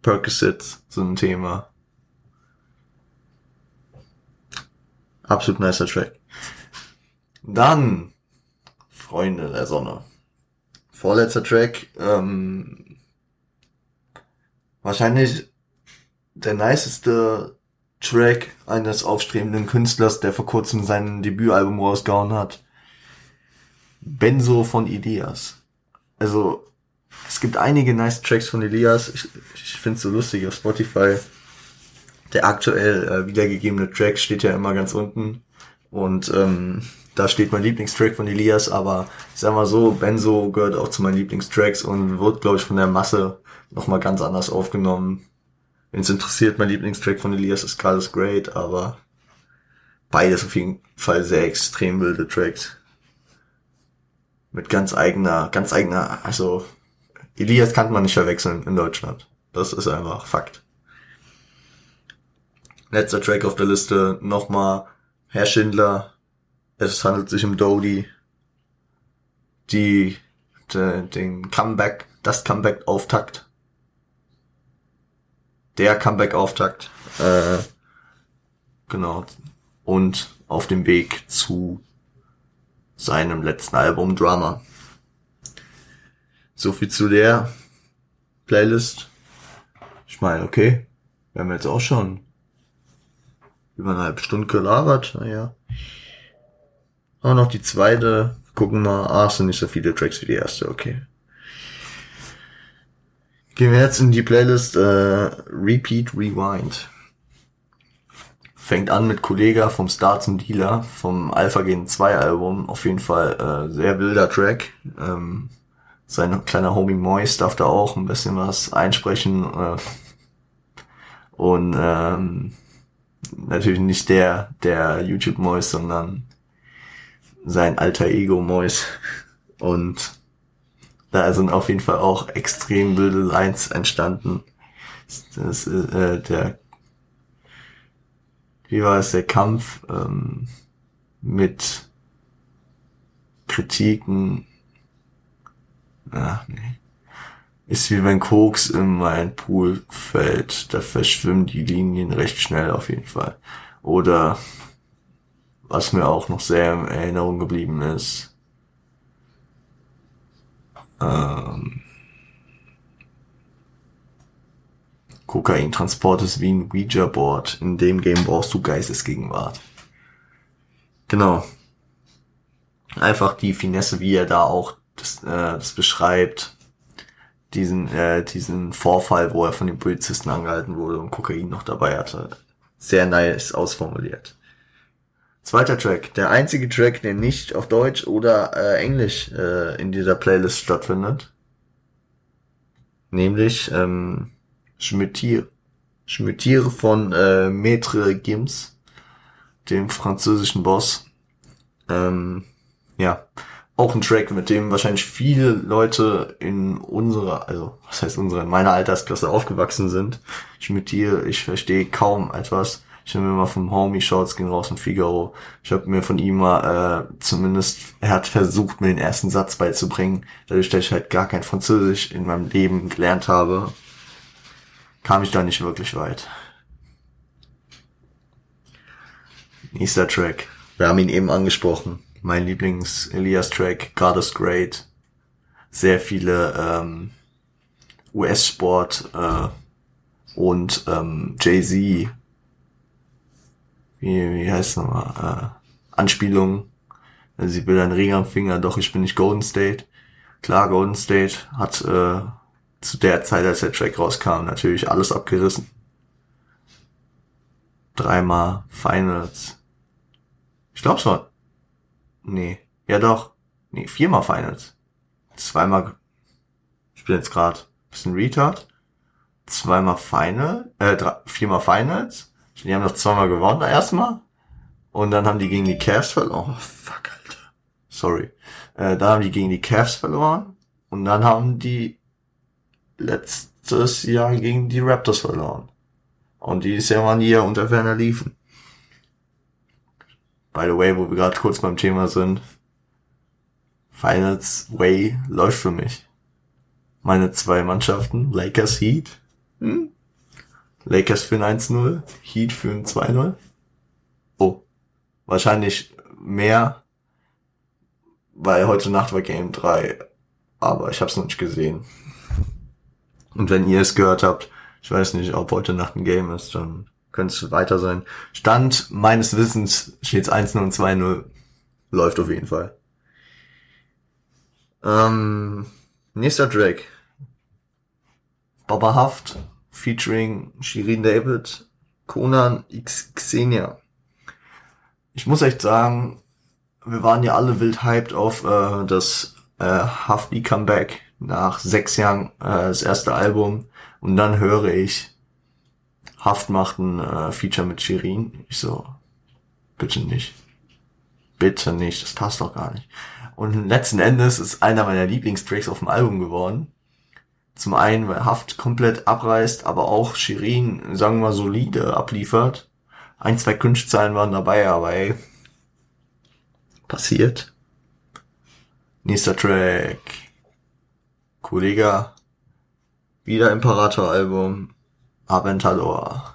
Percocets sind ein Thema. Absolut nicer Track. Dann, Freunde der Sonne. Vorletzter Track, ähm, wahrscheinlich der niceste Track eines aufstrebenden Künstlers, der vor kurzem sein Debütalbum rausgehauen hat. Benzo von Ideas. Also, es gibt einige nice Tracks von Elias. Ich, ich finde es so lustig auf Spotify. Der aktuell äh, wiedergegebene Track steht ja immer ganz unten. Und ähm, da steht mein Lieblingstrack von Elias, aber ich sag mal so, Benzo gehört auch zu meinen Lieblingstracks und wird, glaube ich, von der Masse nochmal ganz anders aufgenommen. Wenn es interessiert, mein Lieblingstrack von Elias ist is Great, aber beides auf jeden Fall sehr extrem wilde Tracks. Mit ganz eigener, ganz eigener, also Elias kann man nicht verwechseln in Deutschland. Das ist einfach Fakt. Letzter Track auf der Liste, nochmal Herr Schindler. Es handelt sich um Dodie. Die, de, den Comeback, das Comeback-Auftakt. Der Comeback-Auftakt. Äh, genau. Und auf dem Weg zu seinem letzten Album Drama. So viel zu der Playlist. Ich meine, okay, wir haben jetzt auch schon über eine halbe Stunde gelabert, naja. Aber noch die zweite, gucken mal, ah, es sind nicht so viele Tracks wie die erste, okay. Gehen wir jetzt in die Playlist äh, Repeat Rewind. Fängt an mit Kollega vom Star zum Dealer vom Alpha Gen 2 Album. Auf jeden Fall äh, sehr wilder Track. Ähm, sein kleiner Homie Moist darf da auch ein bisschen was einsprechen. Äh, und ähm, natürlich nicht der, der YouTube Moist, sondern sein alter Ego Moist. Und da sind auf jeden Fall auch extrem wilde Lines entstanden. Das, äh, der, wie war es, der Kampf ähm, mit Kritiken Ach, nee. Ist wie wenn Koks in mein Pool fällt. Da verschwimmen die Linien recht schnell auf jeden Fall. Oder was mir auch noch sehr in Erinnerung geblieben ist. Ähm, Kokaintransport ist wie ein Ouija-Board. In dem Game brauchst du Geistesgegenwart. Genau. Einfach die Finesse, wie er da auch das, äh, das beschreibt diesen, äh, diesen Vorfall, wo er von den Polizisten angehalten wurde und Kokain noch dabei hatte. Sehr nice ausformuliert. Zweiter Track. Der einzige Track, der nicht auf Deutsch oder äh, Englisch äh, in dieser Playlist stattfindet. Nämlich ähm, Schmütier. Schmütier von äh, Maître Gims, dem französischen Boss. Ähm, ja, auch ein Track, mit dem wahrscheinlich viele Leute in unserer, also was heißt unsere, in meiner Altersklasse aufgewachsen sind. Dir, ich verstehe kaum etwas. Ich habe mir mal vom Homie Shorts gehen raus und Figaro. Ich habe mir von ihm mal äh, zumindest, er hat versucht, mir den ersten Satz beizubringen. Dadurch, dass ich halt gar kein Französisch in meinem Leben gelernt habe, kam ich da nicht wirklich weit. Nächster Track. Wir haben ihn eben angesprochen mein Lieblings-Elias-Track, God is Great. Sehr viele ähm, US-Sport äh, und ähm, Jay-Z, wie, wie heißt nochmal, äh, Anspielungen. Sie will einen Ring am Finger, doch ich bin nicht Golden State. Klar, Golden State hat äh, zu der Zeit, als der Track rauskam, natürlich alles abgerissen. Dreimal Finals. Ich es war Nee. Ja doch. Nee, viermal Finals. Zweimal. Ich bin jetzt gerade bisschen retard. Zweimal Final, äh, drei, viermal Finals. Die haben noch zweimal gewonnen, erstmal. Und dann haben die gegen die Cavs verloren. Oh, fuck, Alter. sorry. Äh, dann haben die gegen die Cavs verloren und dann haben die letztes Jahr gegen die Raptors verloren. Und dieses Jahr waren die ja unter Werner liefen. By the way, wo wir gerade kurz beim Thema sind. Finals Way läuft für mich. Meine zwei Mannschaften, Lakers Heat. Hm? Lakers für ein 1-0, Heat für ein 2-0. Oh, wahrscheinlich mehr, weil heute Nacht war Game 3, aber ich habe es noch nicht gesehen. Und wenn ihr es gehört habt, ich weiß nicht, ob heute Nacht ein Game ist, dann könnte es weiter sein. Stand meines Wissens steht 1-0 und 2-0. Läuft auf jeden Fall. Ähm, nächster Drake. Baba Haft featuring Shirin David, Conan X Xenia. Ich muss echt sagen, wir waren ja alle wild hyped auf äh, das äh, Hafti Comeback nach sechs Jahren äh, das erste Album und dann höre ich Haft macht ein äh, Feature mit Shirin. Ich so, bitte nicht. Bitte nicht, das passt doch gar nicht. Und letzten Endes ist einer meiner Lieblingstracks auf dem Album geworden. Zum einen, weil Haft komplett abreißt, aber auch Shirin, sagen wir mal, solide abliefert. Ein, zwei Kunstzahlen waren dabei, aber ey, passiert. Nächster Track. Kollega. Wieder Imperator-Album. Aventador.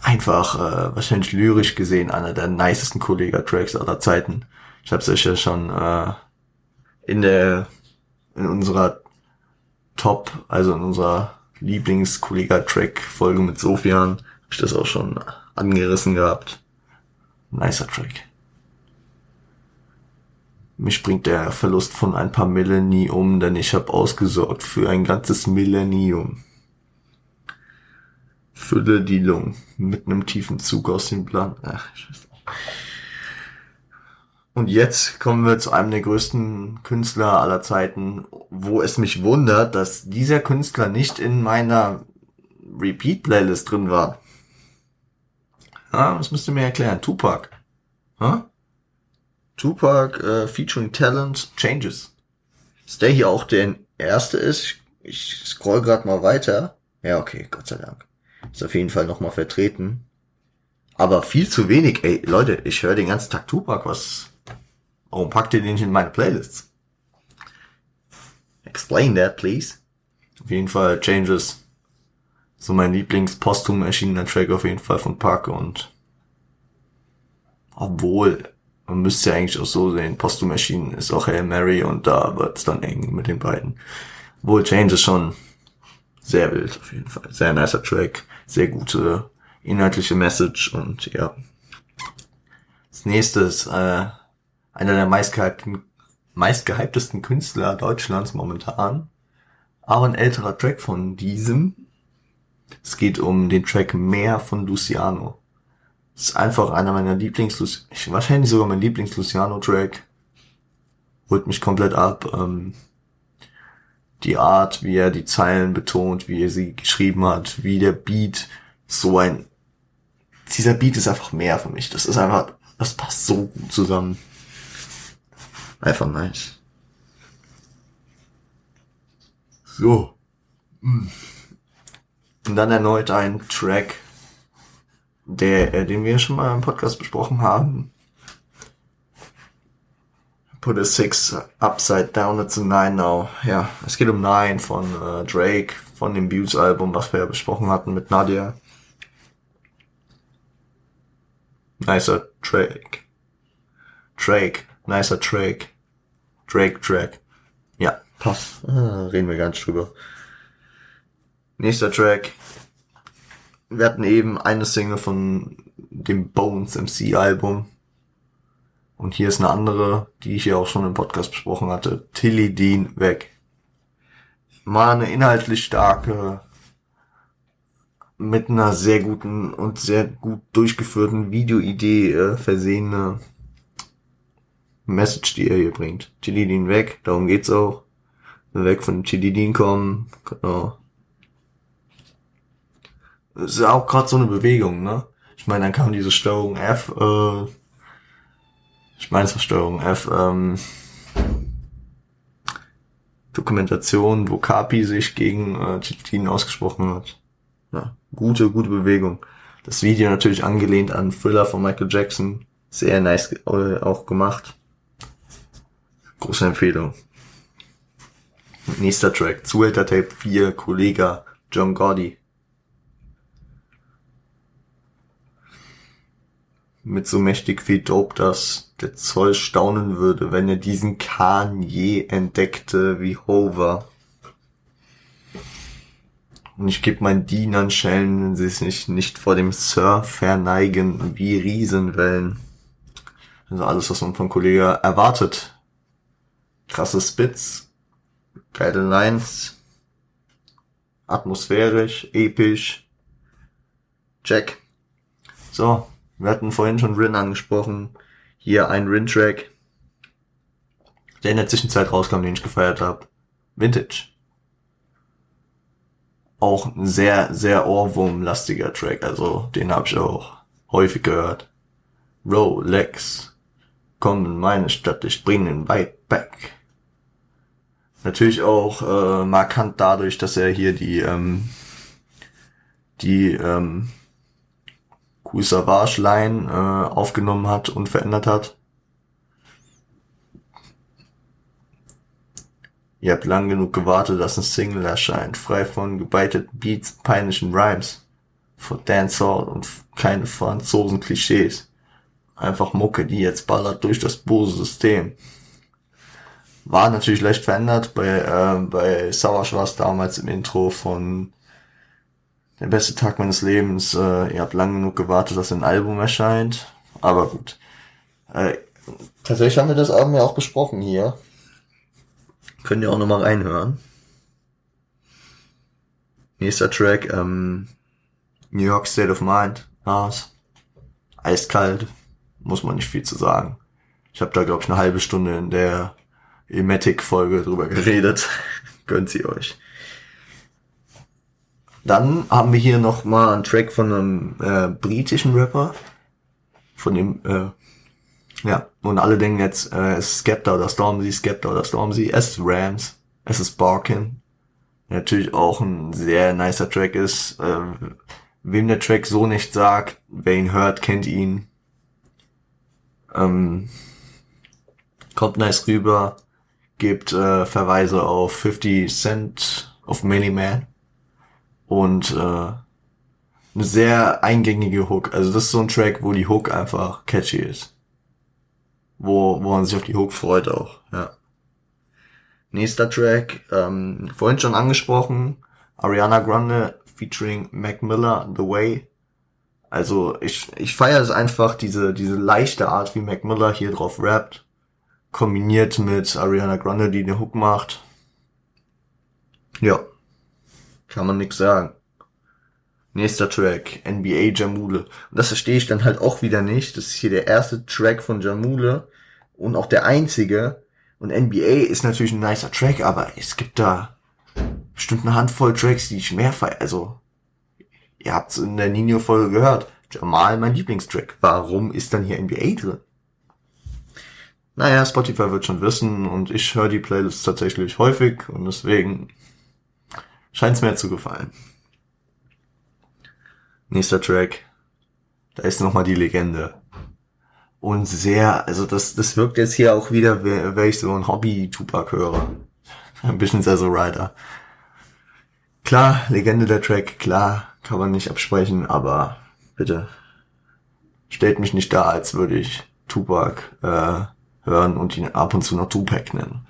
Einfach, äh, wahrscheinlich lyrisch gesehen, einer der nicesten Kollega-Tracks aller Zeiten. Ich habe es ja schon äh, in der in unserer Top, also in unserer Lieblings-Kollega-Track-Folge mit Sofian, habe ich das auch schon angerissen gehabt. Nicer Track. Mich bringt der Verlust von ein paar Mille um, denn ich habe ausgesorgt für ein ganzes Millennium. Fülle die Lungen mit einem tiefen Zug aus dem Plan. Ach, und jetzt kommen wir zu einem der größten Künstler aller Zeiten, wo es mich wundert, dass dieser Künstler nicht in meiner Repeat-Playlist drin war. Ja, das müsst ihr mir erklären. Tupac. Ha? Tupac äh, featuring Talent Changes. Ist der hier auch der erste ist? Ich scroll gerade mal weiter. Ja, okay, Gott sei Dank. Ist auf jeden Fall nochmal vertreten. Aber viel zu wenig. Ey, Leute, ich höre den ganzen Tag Tupac. Was? Warum packt ihr den nicht in meine Playlists? Explain that, please. Auf jeden Fall Changes. So mein Lieblings-posthum erschienener Track auf jeden Fall von Park und obwohl man müsste ja eigentlich auch so sehen, Postum erschienen ist auch Hail Mary und da wird's dann eng mit den beiden. Wohl Change ist schon sehr wild auf jeden Fall. Sehr nicer Track, sehr gute inhaltliche Message und ja. Das nächste ist äh, einer der meistgehypten, meistgehyptesten Künstler Deutschlands momentan. Aber ein älterer Track von diesem. Es geht um den Track Mehr von Luciano ist einfach einer meiner Lieblings, wahrscheinlich sogar mein Lieblings-Luciano-Track. Holt mich komplett ab. Ähm, die Art, wie er die Zeilen betont, wie er sie geschrieben hat, wie der Beat so ein, dieser Beat ist einfach mehr für mich. Das ist einfach, das passt so gut zusammen. Einfach nice. So. Und dann erneut ein Track der, äh, den wir schon mal im Podcast besprochen haben. Put a six upside down, it's a nine now. Ja, es geht um Nine von äh, Drake, von dem Views-Album, was wir ja besprochen hatten mit Nadia. Nicer Drake. Drake, nicer Drake. Drake, Drake. Ja, passt. Ah, reden wir gar nicht drüber. Nächster Track wir hatten eben eine Single von dem Bones MC Album. Und hier ist eine andere, die ich ja auch schon im Podcast besprochen hatte. Tilly Dean weg. Mal eine inhaltlich starke, mit einer sehr guten und sehr gut durchgeführten Videoidee äh, versehene Message, die er hier bringt. Tilly Dean weg, darum geht's auch. Weg von Tilly Dean kommen, genau. Das ist ja auch gerade so eine Bewegung, ne? Ich meine, dann kam diese Steuerung F, äh, Ich meine Versteuerung F, ähm, Dokumentation, wo Kapi sich gegen äh, Titin ausgesprochen hat. Ja, gute, gute Bewegung. Das Video natürlich angelehnt an Thriller von Michael Jackson. Sehr nice äh, auch gemacht. Große Empfehlung. Nächster Track, Zuhälter Tape 4, Kollega John Gordy. Mit so mächtig viel Dope, dass der Zoll staunen würde, wenn er diesen Kahn je entdeckte wie Hover. Und ich geb meinen Dienern Schellen, wenn sie sich nicht vor dem Sir verneigen wie Riesenwellen. Also alles, was man von Kollege erwartet. Krasse Spits, geile Lines, atmosphärisch, episch. Jack. So, wir hatten vorhin schon Rin angesprochen. Hier ein Rin-Track, der in der Zwischenzeit rauskam, den ich gefeiert habe. Vintage. Auch ein sehr, sehr Ohrwurm-lastiger Track, also den habe ich auch häufig gehört. Rolex, komm in meine Stadt, ich bring den weit back. Natürlich auch äh, markant dadurch, dass er hier die ähm, die ähm, Cool Savage Line äh, aufgenommen hat und verändert hat. Ihr habt lang genug gewartet, dass ein Single erscheint, frei von gebeiteten Beats, peinlichen Rhymes, von Dancehall und keine Franzosen-Klischees. Einfach Mucke, die jetzt ballert durch das bose System. War natürlich leicht verändert. Bei, äh, bei es damals im Intro von Der beste Tag meines Lebens. Äh, ihr habt lang genug gewartet, dass ein Album erscheint. Aber gut. Äh, tatsächlich haben wir das Album ja auch besprochen hier. Könnt ihr auch nochmal reinhören. Nächster Track, ähm, New York State of Mind. Nas. Eiskalt. Muss man nicht viel zu sagen. Ich habe da, glaube ich, eine halbe Stunde in der Ematic-Folge drüber geredet. Gönnt sie euch. Dann haben wir hier noch mal einen Track von einem äh, britischen Rapper. Von dem, äh, ja, und alle denken jetzt, äh, es ist Skepta oder Stormzy, Skepta oder Stormzy. Es ist Rams, es ist Barkin. Natürlich auch ein sehr nicer Track ist. Äh, wem der Track so nicht sagt, wer ihn hört, kennt ihn. Ähm, kommt nice rüber gibt äh, Verweise auf 50 Cent, auf Many Man und äh, eine sehr eingängige Hook. Also das ist so ein Track, wo die Hook einfach catchy ist. Wo, wo man sich auf die Hook freut auch, ja. Nächster Track, ähm, vorhin schon angesprochen, Ariana Grande featuring Mac Miller, The Way. Also ich, ich feiere es einfach, diese, diese leichte Art, wie Mac Miller hier drauf rappt kombiniert mit Ariana Grande, die den Hook macht. Ja, kann man nix sagen. Nächster Track, NBA Jamule. Und das verstehe ich dann halt auch wieder nicht. Das ist hier der erste Track von Jamule und auch der einzige. Und NBA ist natürlich ein nicer Track, aber es gibt da bestimmt eine Handvoll Tracks, die ich mehr feiere. Also, ihr habt's in der Nino-Folge gehört. Jamal mein Lieblingstrack. Warum ist dann hier NBA drin? Naja, Spotify wird schon wissen und ich höre die Playlists tatsächlich häufig und deswegen scheint es mir zu gefallen. Nächster Track. Da ist nochmal die Legende. Und sehr, also das, das wirkt jetzt hier auch wieder, wäre ich so ein Hobby-Tupac höre. Ein bisschen sehr so Rider. Klar, Legende der Track, klar, kann man nicht absprechen, aber bitte stellt mich nicht da, als würde ich Tupac äh, hören und ihn ab und zu noch Tupac nennen.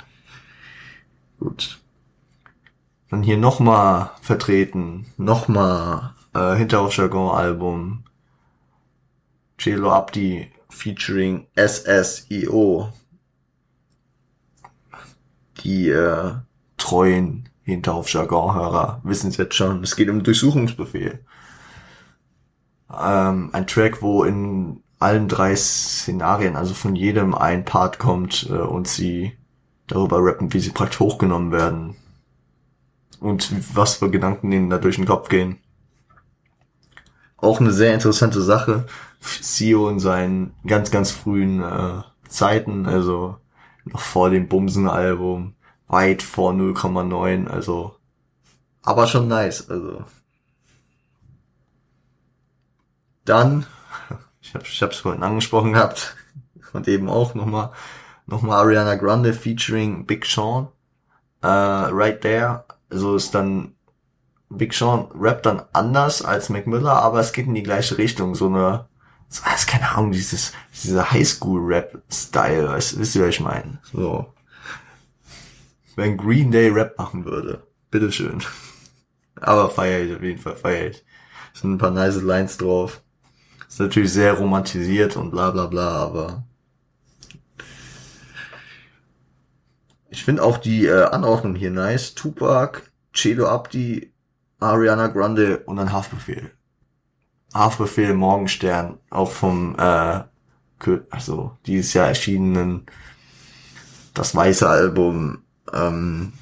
Gut. Dann hier nochmal vertreten, nochmal äh, Hinterhof-Jargon-Album. Celo Abdi featuring SSIO. Die äh, treuen Hinterhof-Jargon-Hörer wissen es jetzt schon. Es geht um Durchsuchungsbefehl. Ähm, ein Track, wo in allen drei Szenarien, also von jedem ein Part kommt äh, und sie darüber rappen, wie sie praktisch hochgenommen werden und was für Gedanken ihnen da durch den Kopf gehen. Auch eine sehr interessante Sache. CEO in seinen ganz, ganz frühen äh, Zeiten, also noch vor dem Bumsen-Album, weit vor 0,9, also aber schon nice, also. Dann, ich habe ich hab's vorhin angesprochen gehabt und eben auch nochmal nochmal Ariana Grande featuring Big Sean, äh, Right There, also ist dann Big Sean rappt dann anders als Mac Miller, aber es geht in die gleiche Richtung, so eine so, ist keine Ahnung, dieses, dieser Highschool-Rap-Style, weißt, wisst ihr, was ich meine? So. Wenn Green Day Rap machen würde. Bitteschön. Aber feier ich auf jeden Fall, feier ich. Sind ein paar nice Lines drauf. Ist natürlich sehr romantisiert und bla bla bla, aber ich finde auch die äh, Anordnung hier nice. Tupac, Cedo Abdi, Ariana Grande und dann Haftbefehl. Haftbefehl Morgenstern, auch vom äh, also dieses Jahr erschienenen das weiße Album ähm,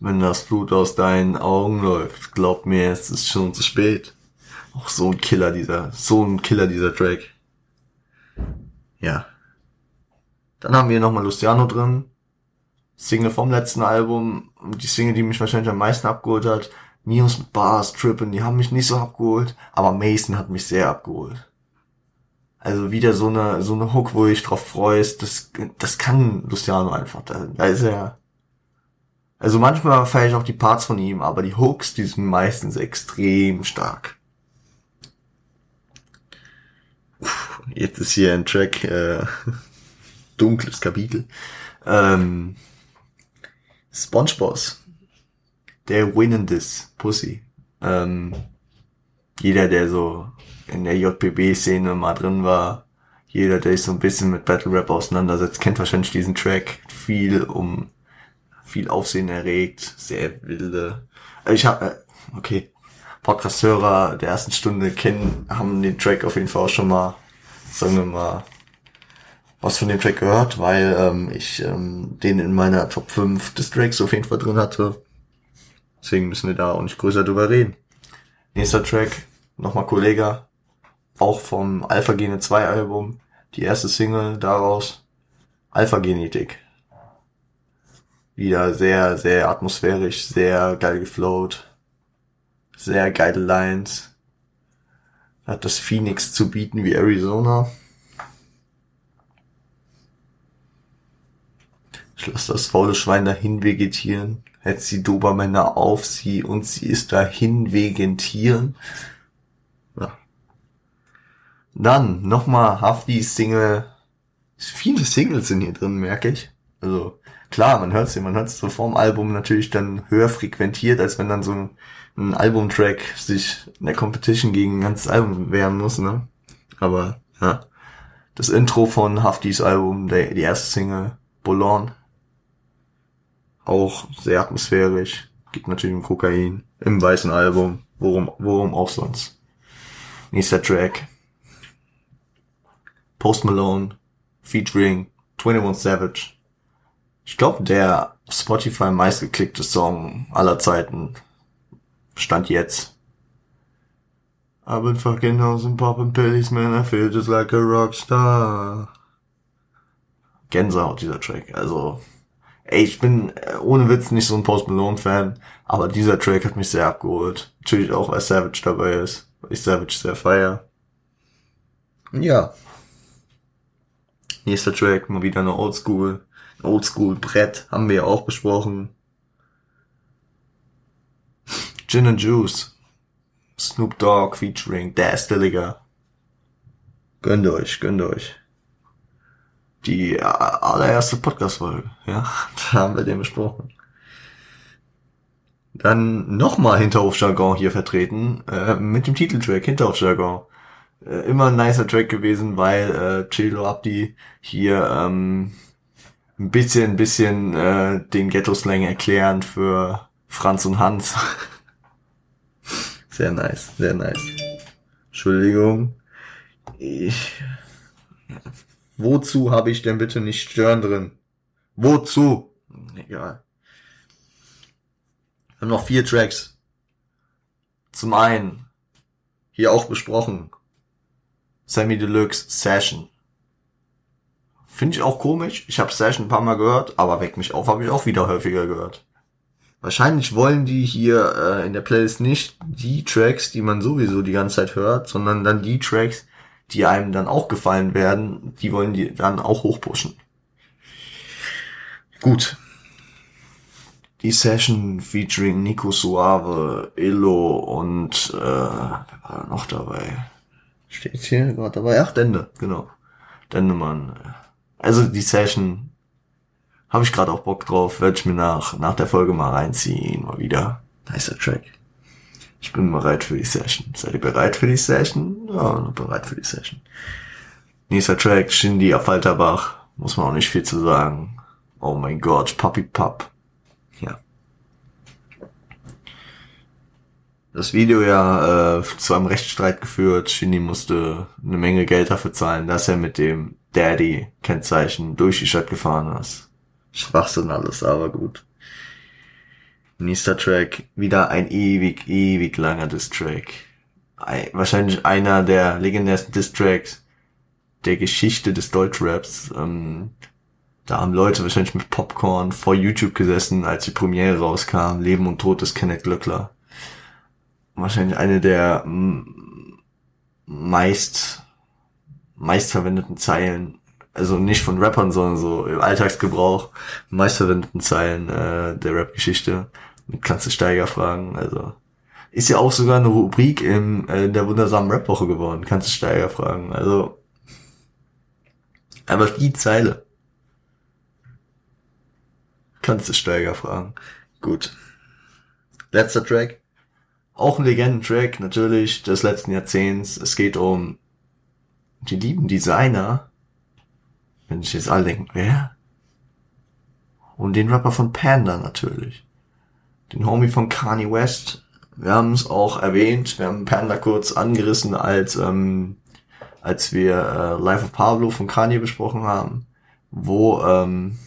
wenn das Blut aus deinen Augen läuft, glaub mir, es ist schon zu spät. Auch so ein Killer dieser, so ein Killer dieser Track. Ja. Dann haben wir nochmal Luciano drin. Single vom letzten Album. Die Single, die mich wahrscheinlich am meisten abgeholt hat. Neos mit Bars, Trippin, die haben mich nicht so abgeholt, aber Mason hat mich sehr abgeholt. Also wieder so eine, so eine Hook, wo ich drauf freue, das, das kann Luciano einfach. Da, da ist er. Also manchmal feiere ich auch die Parts von ihm, aber die Hooks, die sind meistens extrem stark. Jetzt ist hier ein Track, äh, dunkles Kapitel. Ähm, SpongeBoss der Winnendes Pussy. Ähm, jeder, der so in der JPB-Szene mal drin war, jeder, der sich so ein bisschen mit Battle Rap auseinandersetzt, kennt wahrscheinlich diesen Track. Viel um, viel Aufsehen erregt, sehr wilde. Äh, ich habe, äh, okay, Podcast-Hörer der ersten Stunde kennen, haben den Track auf jeden Fall auch schon mal, sagen wir mal, was von dem Track gehört, weil ähm, ich ähm, den in meiner Top 5 des Tracks auf jeden Fall drin hatte. Deswegen müssen wir da auch nicht größer drüber reden. Nächster Track, nochmal Kollega, auch vom Alpha Gene 2 Album, die erste Single daraus, Alpha Genetik. Wieder sehr, sehr atmosphärisch, sehr geil geflowt, sehr geile Lines. Hat das Phoenix zu bieten wie Arizona. Ich lasse das faule Schwein dahin vegetieren hetzt die Dobermänner auf sie und sie ist dahin wegen Tieren. Ja. Dann nochmal Hafti Single. Viele Singles sind hier drin, merke ich. Also klar, man hört sie, man hört es so vorm Album natürlich dann höher frequentiert, als wenn dann so ein, ein Albumtrack sich in der Competition gegen ein ganzes Album wehren muss, ne? Aber ja. Das Intro von Haftis Album, der, die erste Single, Boulogne, auch sehr atmosphärisch. Gibt natürlich um Kokain im weißen Album. Worum, worum auch sonst. Nächster Track. Post Malone featuring 21 Savage. Ich glaube, der Spotify meistgeklickte Song aller Zeiten stand jetzt. I've been fucking hoes and popping pillies, man, I feel just like a rockstar. Gänsehaut, dieser Track. Also, Ey, ich bin äh, ohne Witz nicht so ein Post Malone Fan, aber dieser Track hat mich sehr abgeholt. Natürlich auch, weil Savage dabei ist, weil ich Savage sehr feier. Ja. Nächster Track, mal wieder eine Oldschool, Oldschool Brett, haben wir ja auch besprochen. Gin and Juice. Snoop Dogg featuring Daz Dilliger. Gönnt euch, gönnt euch die allererste Podcast-Folge, ja, da haben wir den besprochen. Dann nochmal Hinterhofjargon hier vertreten, äh, mit dem Titeltrack Hinterhofjargon. Äh, immer ein nicer Track gewesen, weil äh, Chilo Abdi hier ähm, ein bisschen, ein bisschen äh, den Ghetto-Slang erklären für Franz und Hans. sehr nice, sehr nice. Entschuldigung. Ich Wozu habe ich denn bitte nicht Stören drin? Wozu? Egal. Wir haben noch vier Tracks. Zum einen, hier auch besprochen, Sammy Deluxe Session. Finde ich auch komisch. Ich habe Session ein paar Mal gehört, aber Weck mich auf habe ich auch wieder häufiger gehört. Wahrscheinlich wollen die hier äh, in der Playlist nicht die Tracks, die man sowieso die ganze Zeit hört, sondern dann die Tracks, die einem dann auch gefallen werden, die wollen die dann auch hochpushen. Gut. Die Session featuring Nico Suave, Illo und äh, wer war noch dabei? Steht hier gerade dabei? Ach, Dende, genau. Dendemann. Also die Session habe ich gerade auch Bock drauf, werde ich mir nach, nach der Folge mal reinziehen, mal wieder. Nicer Track. Ich bin bereit für die Session. Seid ihr bereit für die Session? Ja, bereit für die Session. Nächster Track, Shindy auf Falterbach. Muss man auch nicht viel zu sagen. Oh mein Gott, Puppy Pup. Ja. Das Video ja äh, zu einem Rechtsstreit geführt. Shindy musste eine Menge Geld dafür zahlen, dass er mit dem Daddy-Kennzeichen durch die Stadt gefahren ist. Schwachsinn alles, aber gut. Nächster Track, wieder ein ewig, ewig langer Diss-Track. Wahrscheinlich einer der legendärsten Diss-Tracks der Geschichte des Deutschraps. Ähm, da haben Leute wahrscheinlich mit Popcorn vor YouTube gesessen, als die Premiere rauskam. Leben und Tod des Kenneth Glöckler. Wahrscheinlich eine der meist, meist verwendeten Zeilen also nicht von Rappern, sondern so im Alltagsgebrauch, meistverwendeten Zeilen äh, der Rap-Geschichte mit Kanzler Steiger fragen. Also ist ja auch sogar eine Rubrik in äh, der wundersamen Rap-Woche geworden, Kanzler Steiger fragen. Also einfach die Zeile. Kanzler Steiger fragen. Gut. Letzter Track. Auch ein Legendentrack, natürlich, des letzten Jahrzehnts. Es geht um die lieben Designer, wenn sich jetzt alle denken, wer? Und den Rapper von Panda natürlich. Den Homie von Kanye West. Wir haben es auch erwähnt, wir haben Panda kurz angerissen, als, ähm, als wir äh, Life of Pablo von Kanye besprochen haben, wo, ähm,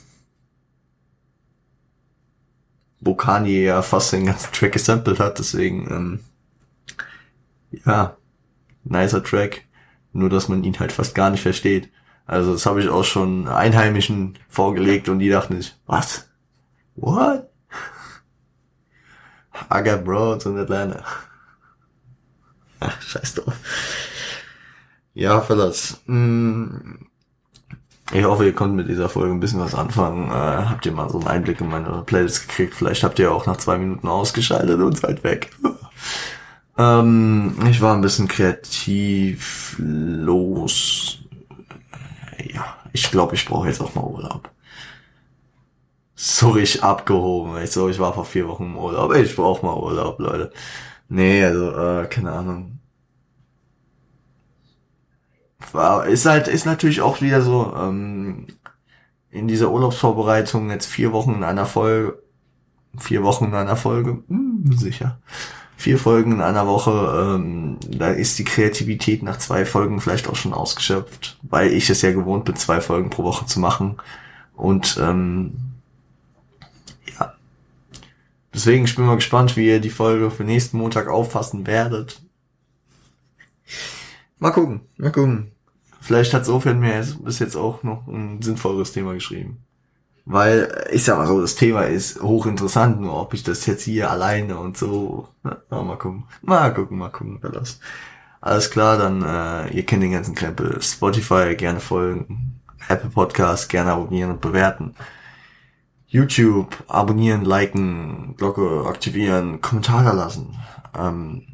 wo Kanye ja fast den ganzen Track gesampelt hat, deswegen, ähm, ja, nicer Track, nur dass man ihn halt fast gar nicht versteht. Also das habe ich auch schon Einheimischen vorgelegt und die dachten sich, was? What? I got broads in Atlanta. Ach, scheiß drauf. Ja, Fellas. Mm, ich hoffe, ihr konntet mit dieser Folge ein bisschen was anfangen. Äh, habt ihr mal so einen Einblick in meine Playlist gekriegt? Vielleicht habt ihr auch nach zwei Minuten ausgeschaltet und seid weg. ähm, ich war ein bisschen kreativ los ja, ich glaube, ich brauche jetzt auch mal Urlaub. So richtig abgehoben. Ich so, ich war vor vier Wochen im Urlaub. Ich brauche mal Urlaub, Leute. Nee, also, äh, keine Ahnung. War, ist halt, ist natürlich auch wieder so, ähm, in dieser Urlaubsvorbereitung jetzt vier Wochen in einer Folge, vier Wochen in einer Folge, hm, sicher vier Folgen in einer Woche, ähm, da ist die Kreativität nach zwei Folgen vielleicht auch schon ausgeschöpft, weil ich es ja gewohnt bin, zwei Folgen pro Woche zu machen. Und ähm. Deswegen ich bin mal gespannt, wie ihr die Folge für nächsten Montag auffassen werdet. Mal gucken, mal gucken. Vielleicht hat Sofian mir bis jetzt auch noch ein sinnvolleres Thema geschrieben. Weil, ich sag mal so, das Thema ist hochinteressant, nur ob ich das jetzt hier alleine und so, na, mal gucken, mal gucken, mal gucken, das. Alles klar, dann, äh, ihr kennt den ganzen Krempel. Spotify gerne folgen, Apple Podcast gerne abonnieren und bewerten. YouTube abonnieren, liken, Glocke aktivieren, Kommentare lassen. Ähm,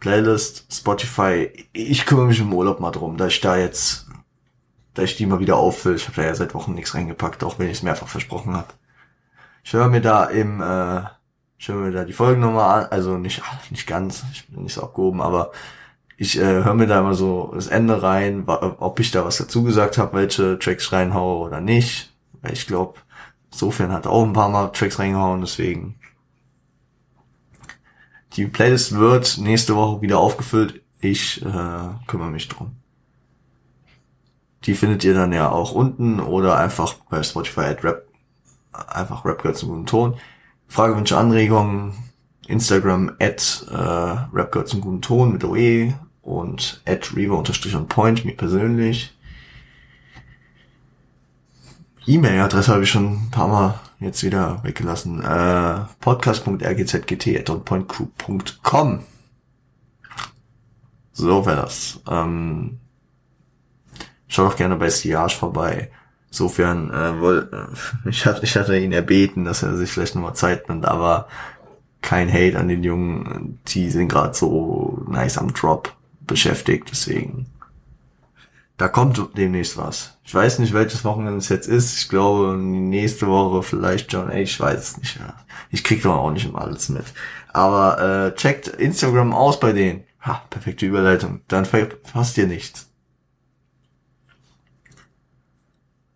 Playlist, Spotify, ich kümmere mich im Urlaub mal drum, da ich da jetzt da ich die mal wieder auffülle. Ich habe da ja seit Wochen nichts reingepackt, auch wenn ich es mehrfach versprochen habe. Ich höre mir da im, äh, ich höre mir da die Folgen nochmal an, also nicht, nicht ganz, ich bin nicht so abgehoben, aber ich äh, höre mir da immer so das Ende rein, ob ich da was dazu gesagt habe, welche Tracks reinhaue oder nicht. Weil ich glaube, insofern hat auch ein paar Mal Tracks reingehauen, deswegen. Die Playlist wird nächste Woche wieder aufgefüllt. Ich äh, kümmere mich drum. Die findet ihr dann ja auch unten oder einfach bei Spotify at Rap, einfach Rap gehört zum guten Ton. Frage, Wünsche, Anregungen, Instagram at äh, Rap gehört zum guten Ton mit OE und at Reaver unterstrich on point, mir persönlich. E-Mail-Adresse habe ich schon ein paar Mal jetzt wieder weggelassen. Äh, podcast.rgzgt.pointcrew.com So wäre das. Ähm, schau doch gerne bei Siage vorbei. Insofern, äh, woll, äh, ich, hatte, ich hatte ihn erbeten, dass er sich vielleicht nochmal Zeit nimmt, aber kein Hate an den Jungen. Die sind gerade so nice am Drop beschäftigt, deswegen. Da kommt demnächst was. Ich weiß nicht, welches Wochenende es jetzt ist. Ich glaube, nächste Woche vielleicht John A. Ich weiß es nicht. Ja. Ich krieg doch auch nicht immer alles mit. Aber äh, checkt Instagram aus bei denen. Ha, perfekte Überleitung. Dann verpasst ihr nichts.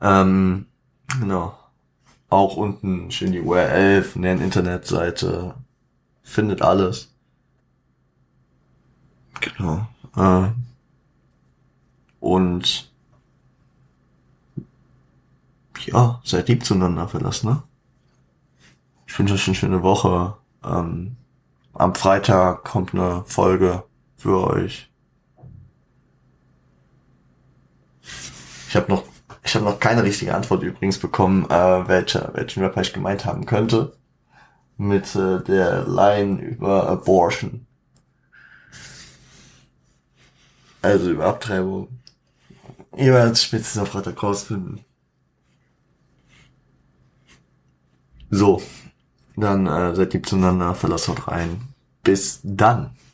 Ähm, genau. Auch unten schön die URL der Internetseite. Findet alles. Genau. Äh, und ja, seid lieb zueinander verlassen, ne? Ich wünsche euch eine schöne Woche. Ähm, am Freitag kommt eine Folge für euch. Ich habe noch, ich habe noch keine richtige Antwort übrigens bekommen, äh, welcher, welchen Rapper ich gemeint haben könnte. Mit äh, der Line über Abortion. Also über Abtreibung. Ihr werdet spätestens am Freitag rausfinden. So, dann äh, seid lieb zueinander, verlasst haut rein. Bis dann.